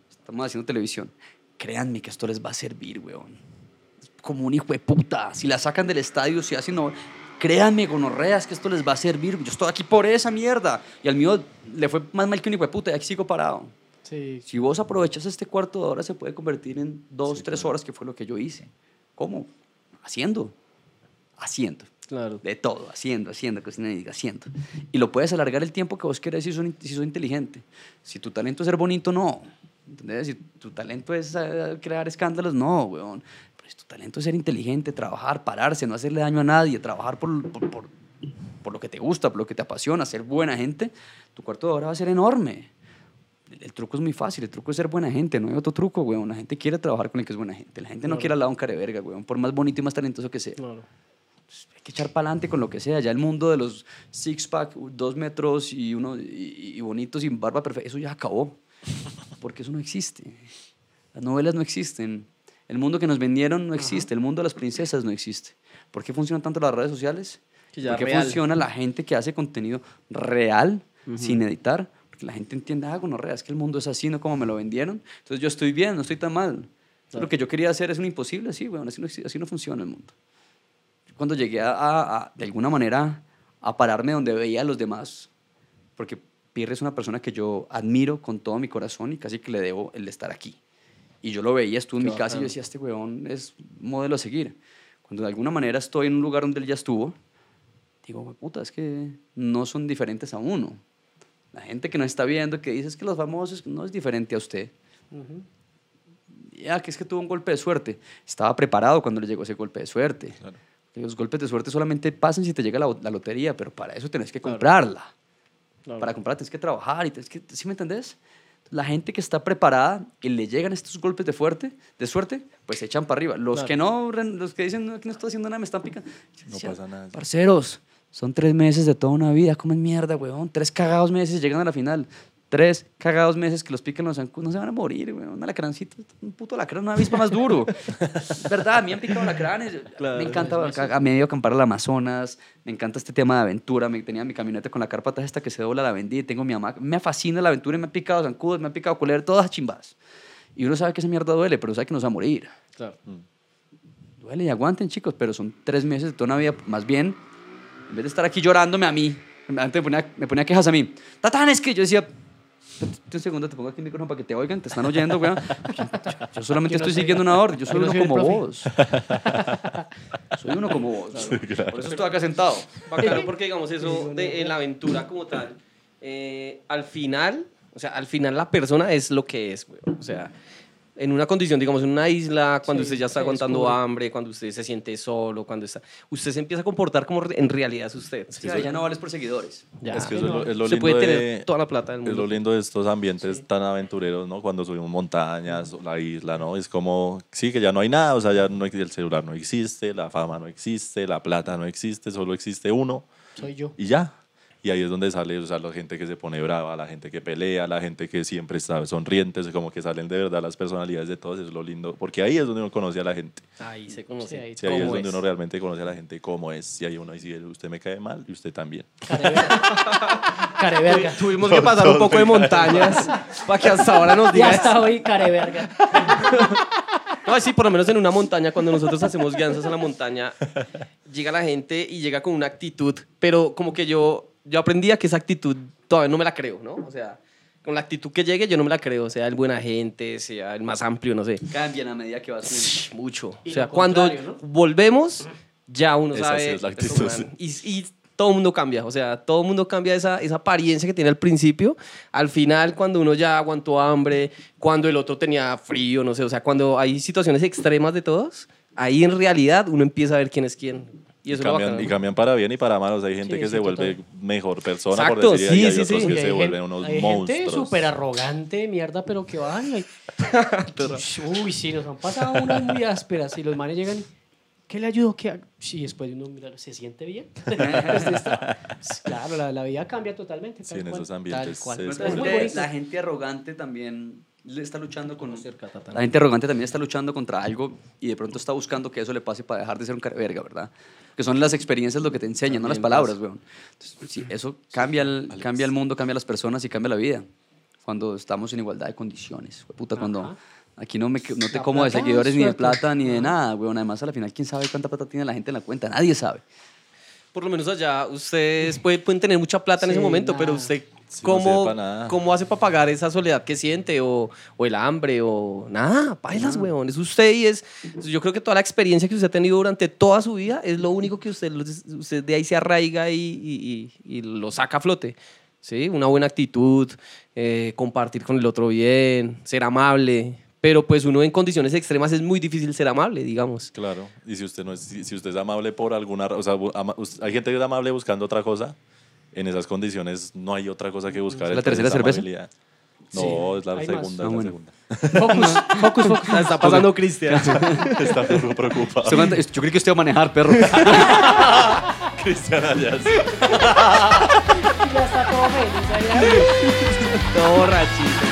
Estamos haciendo televisión. Créanme que esto les va a servir, weón. Es como un hijo de puta. Si la sacan del estadio, si hacen... No, créanme, gonorreas, que esto les va a servir. Yo estoy aquí por esa mierda. Y al mío le fue más mal que un hijo de puta y aquí sigo parado. Sí. Si vos aprovechas este cuarto de hora, se puede convertir en dos, tres horas, que fue lo que yo hice. ¿Cómo? Haciendo. Haciendo. Claro. De todo, haciendo, haciendo, cocinando, haciendo. Y lo puedes alargar el tiempo que vos querés si sos, si sos inteligente. Si tu talento es ser bonito, no. ¿Entendés? Si tu talento es eh, crear escándalos, no, weón. Pero si tu talento es ser inteligente, trabajar, pararse, no hacerle daño a nadie, trabajar por, por, por, por lo que te gusta, por lo que te apasiona, ser buena gente, tu cuarto de hora va a ser enorme. El, el truco es muy fácil, el truco es ser buena gente, no hay otro truco, weón. La gente quiere trabajar con el que es buena gente. La gente no Claro. quiere al lado un careverga, weón, por más bonito y más talentoso que sea Claro. hay que echar para adelante con lo que sea. Ya el mundo de los six-pack, dos metros y, uno, y, y bonitos sin barba perfecta, eso ya acabó. Porque eso no existe. Las novelas no existen. El mundo que nos vendieron no existe. El mundo de las princesas no existe. ¿Por qué funcionan tanto las redes sociales? ¿Por qué real. funciona la gente que hace contenido real, sin editar? Porque la gente entiende, ah, no es que el mundo es así, no como me lo vendieron. Entonces yo estoy bien, no estoy tan mal. Lo que yo quería hacer es un imposible, sí, bueno, así no, así no funciona el mundo cuando llegué a, a- a, de alguna manera a pararme donde veía a los demás, porque Pierre es una persona que yo admiro con todo mi corazón y casi que le debo el de estar aquí. Y yo lo veía, estuve en Qué mi casa y yo decía, este weón es modelo a seguir. Cuando de alguna manera estoy en un lugar donde él ya estuvo, digo, "Hue puta, es que no son diferentes a uno. La gente que nos está viendo, que dice "Es que los famosos no es diferente a usted. Ujú. Ya, que es que tuvo un golpe de suerte. Estaba preparado cuando le llegó ese golpe de suerte. Claro. Los golpes de suerte solamente pasan si te llega la, la lotería, pero para eso tenés que comprarla. Claro. Para comprarla tienes que trabajar y tienes que, ¿sí me entendés? La gente que está preparada y le llegan estos golpes de, fuerte, de suerte, pues se echan para arriba. Los Claro. que no, los que dicen, no, que no estoy haciendo nada, me están picando. No decía, pasa nada. Parceros, son tres meses de toda una vida, comen mierda, weón. Tres cagados meses y llegan a la final. Tres cagados meses que los pican los zancudos, no se van a morir, weón. Un alacrancito, un puto alacrán, una avispa más duro. Es verdad, a mí me han picado alacranes. Claro, me encanta, a, a medio acampar al Amazonas, me encanta este tema de aventura. Me, tenía mi camioneta con la carpa esta que se dobla, la vendí, tengo mi hamaca. Me fascina la aventura y me han picado zancudos, me han picado culebras, todas chimbadas. Y uno sabe que esa mierda duele, pero sabe que nos va a morir. Claro. Duele y aguanten, chicos, pero son tres meses de toda una vida. Más bien, en vez de estar aquí llorándome a mí, antes me ponía, me ponía quejas a mí. Tatán, es que yo decía, "Espérate un segundo, te pongo aquí el micrófono para que te oigan, te están oyendo, weón. Yo, yo solamente Yo no estoy siguiendo una orden, yo soy no uno soy como vos. Soy uno como vos. Por eso estoy acá sentado. Bacano porque digamos eso de en la aventura como tal, eh, al final, o sea, al final la persona es lo que es, güey. O sea, en una condición, digamos, en una isla, cuando Sí, usted ya está aguantando hambre, cuando usted se siente solo, cuando está... Usted se empieza a comportar como en realidad es usted. Sí, ya no vales por seguidores. Ya. es que eso es lo, es lo Se lindo puede tener de, toda la plata del es lo mundo. lindo de estos ambientes tan aventureros, ¿no? Cuando subimos montañas, o la isla, ¿no? Es como, sí, que ya no hay nada, o sea, ya no, el celular no existe, la fama no existe, la plata no existe, solo existe uno Soy yo. y ya. Y ahí es donde sale, o sea, la gente que se pone brava, la gente que pelea, la gente que siempre está sonriente, es como que salen de verdad las personalidades de todos, es lo lindo, porque ahí es donde uno conoce a la gente. Ahí se conoce. Sí, ahí Sí, ahí es cómo donde es. uno realmente conoce a la gente cómo es. Y ahí uno dice, usted me cae mal y usted también. Careverga. Careverga. Tuvimos que pasar un poco de montañas para que hasta ahora nos Ya diga está hoy careverga. No, sí, por lo menos en una montaña, cuando nosotros hacemos guianzas en la montaña, llega la gente y llega con una actitud, pero como que yo, yo aprendí a que esa actitud todavía no me la creo, ¿no? O sea, con la actitud que llegue yo no me la creo, sea el buena gente, sea el más amplio, no sé. Cambian a medida que vas subiendo. Mucho. Y o sea, cuando volvemos, ya uno Esa sabe. sí es la actitud, man- y, y todo el mundo cambia, o sea, todo el mundo cambia esa, esa apariencia que tiene al principio. Al final, cuando uno ya aguantó hambre, cuando el otro tenía frío, no sé, o sea, cuando hay situaciones extremas de todos, ahí en realidad uno empieza a ver quién es quién. Y Y eso es lo cambian, bacano, y cambian para bien y para mal. O sea, hay gente Sí, que sí, se vuelve total. mejor persona, Exacto, por decir, sí, y hay sí, otros sí. que se hay vuelven unos hay gente monstruos. súper arrogante, mierda, pero que van y... Uy, sí, nos han pasado unas muy ásperas y los manes llegan y, ¿qué le ayudo? ¿Qué hago? Sí, después de uno mirar, ¿se siente bien? Pues, está- claro, la, la vida cambia totalmente. Sí, en cual. esos ambientes. Tal cual. Es la gente, gente arrogante también está luchando con... La gente arrogante también está luchando contra algo y de pronto está buscando que eso le pase para dejar de ser un verga, ¿verdad? Que son las experiencias lo que te enseñan, no las palabras, weón. Entonces, sí, eso cambia el, cambia el mundo, cambia las personas y cambia la vida. Cuando estamos en igualdad de condiciones. Puta, cuando aquí no, me, no te La como de plata, seguidores ni de plata ni de nada, weón. Además, a la final, ¿quién sabe cuánta plata tiene la gente en la cuenta? Nadie sabe. Por lo menos allá, ustedes pueden, pueden tener mucha plata en ese Sí, momento, nada. pero usted, Sí, no ¿cómo, nada. ¿cómo hace para pagar esa soledad que siente? O, o el hambre, o nada, bailas, weón. Es usted y es. Yo creo que toda la experiencia que usted ha tenido durante toda su vida es lo único que usted, usted de ahí se arraiga y, y- y- y lo saca a flote. ¿Sí? Una buena actitud, eh, compartir con el otro bien, ser amable. Pero pues uno en condiciones extremas es muy difícil ser amable, digamos. Claro, y si usted no es, si, usted es amable por alguna, o sea, ama- hay gente que es amable buscando otra cosa. En esas condiciones no hay otra cosa que buscar. ¿Es la tercera cerveza? amabilidad. No, es la hay más. segunda, Ah, es la bueno. segunda. Focus, focus, focus. La está pasando Cristian. Está preocupado. Manda- Yo creí que usted iba a manejar, perro. Cristian Ayas. Ya está todo feliz allá. Todo borrachito.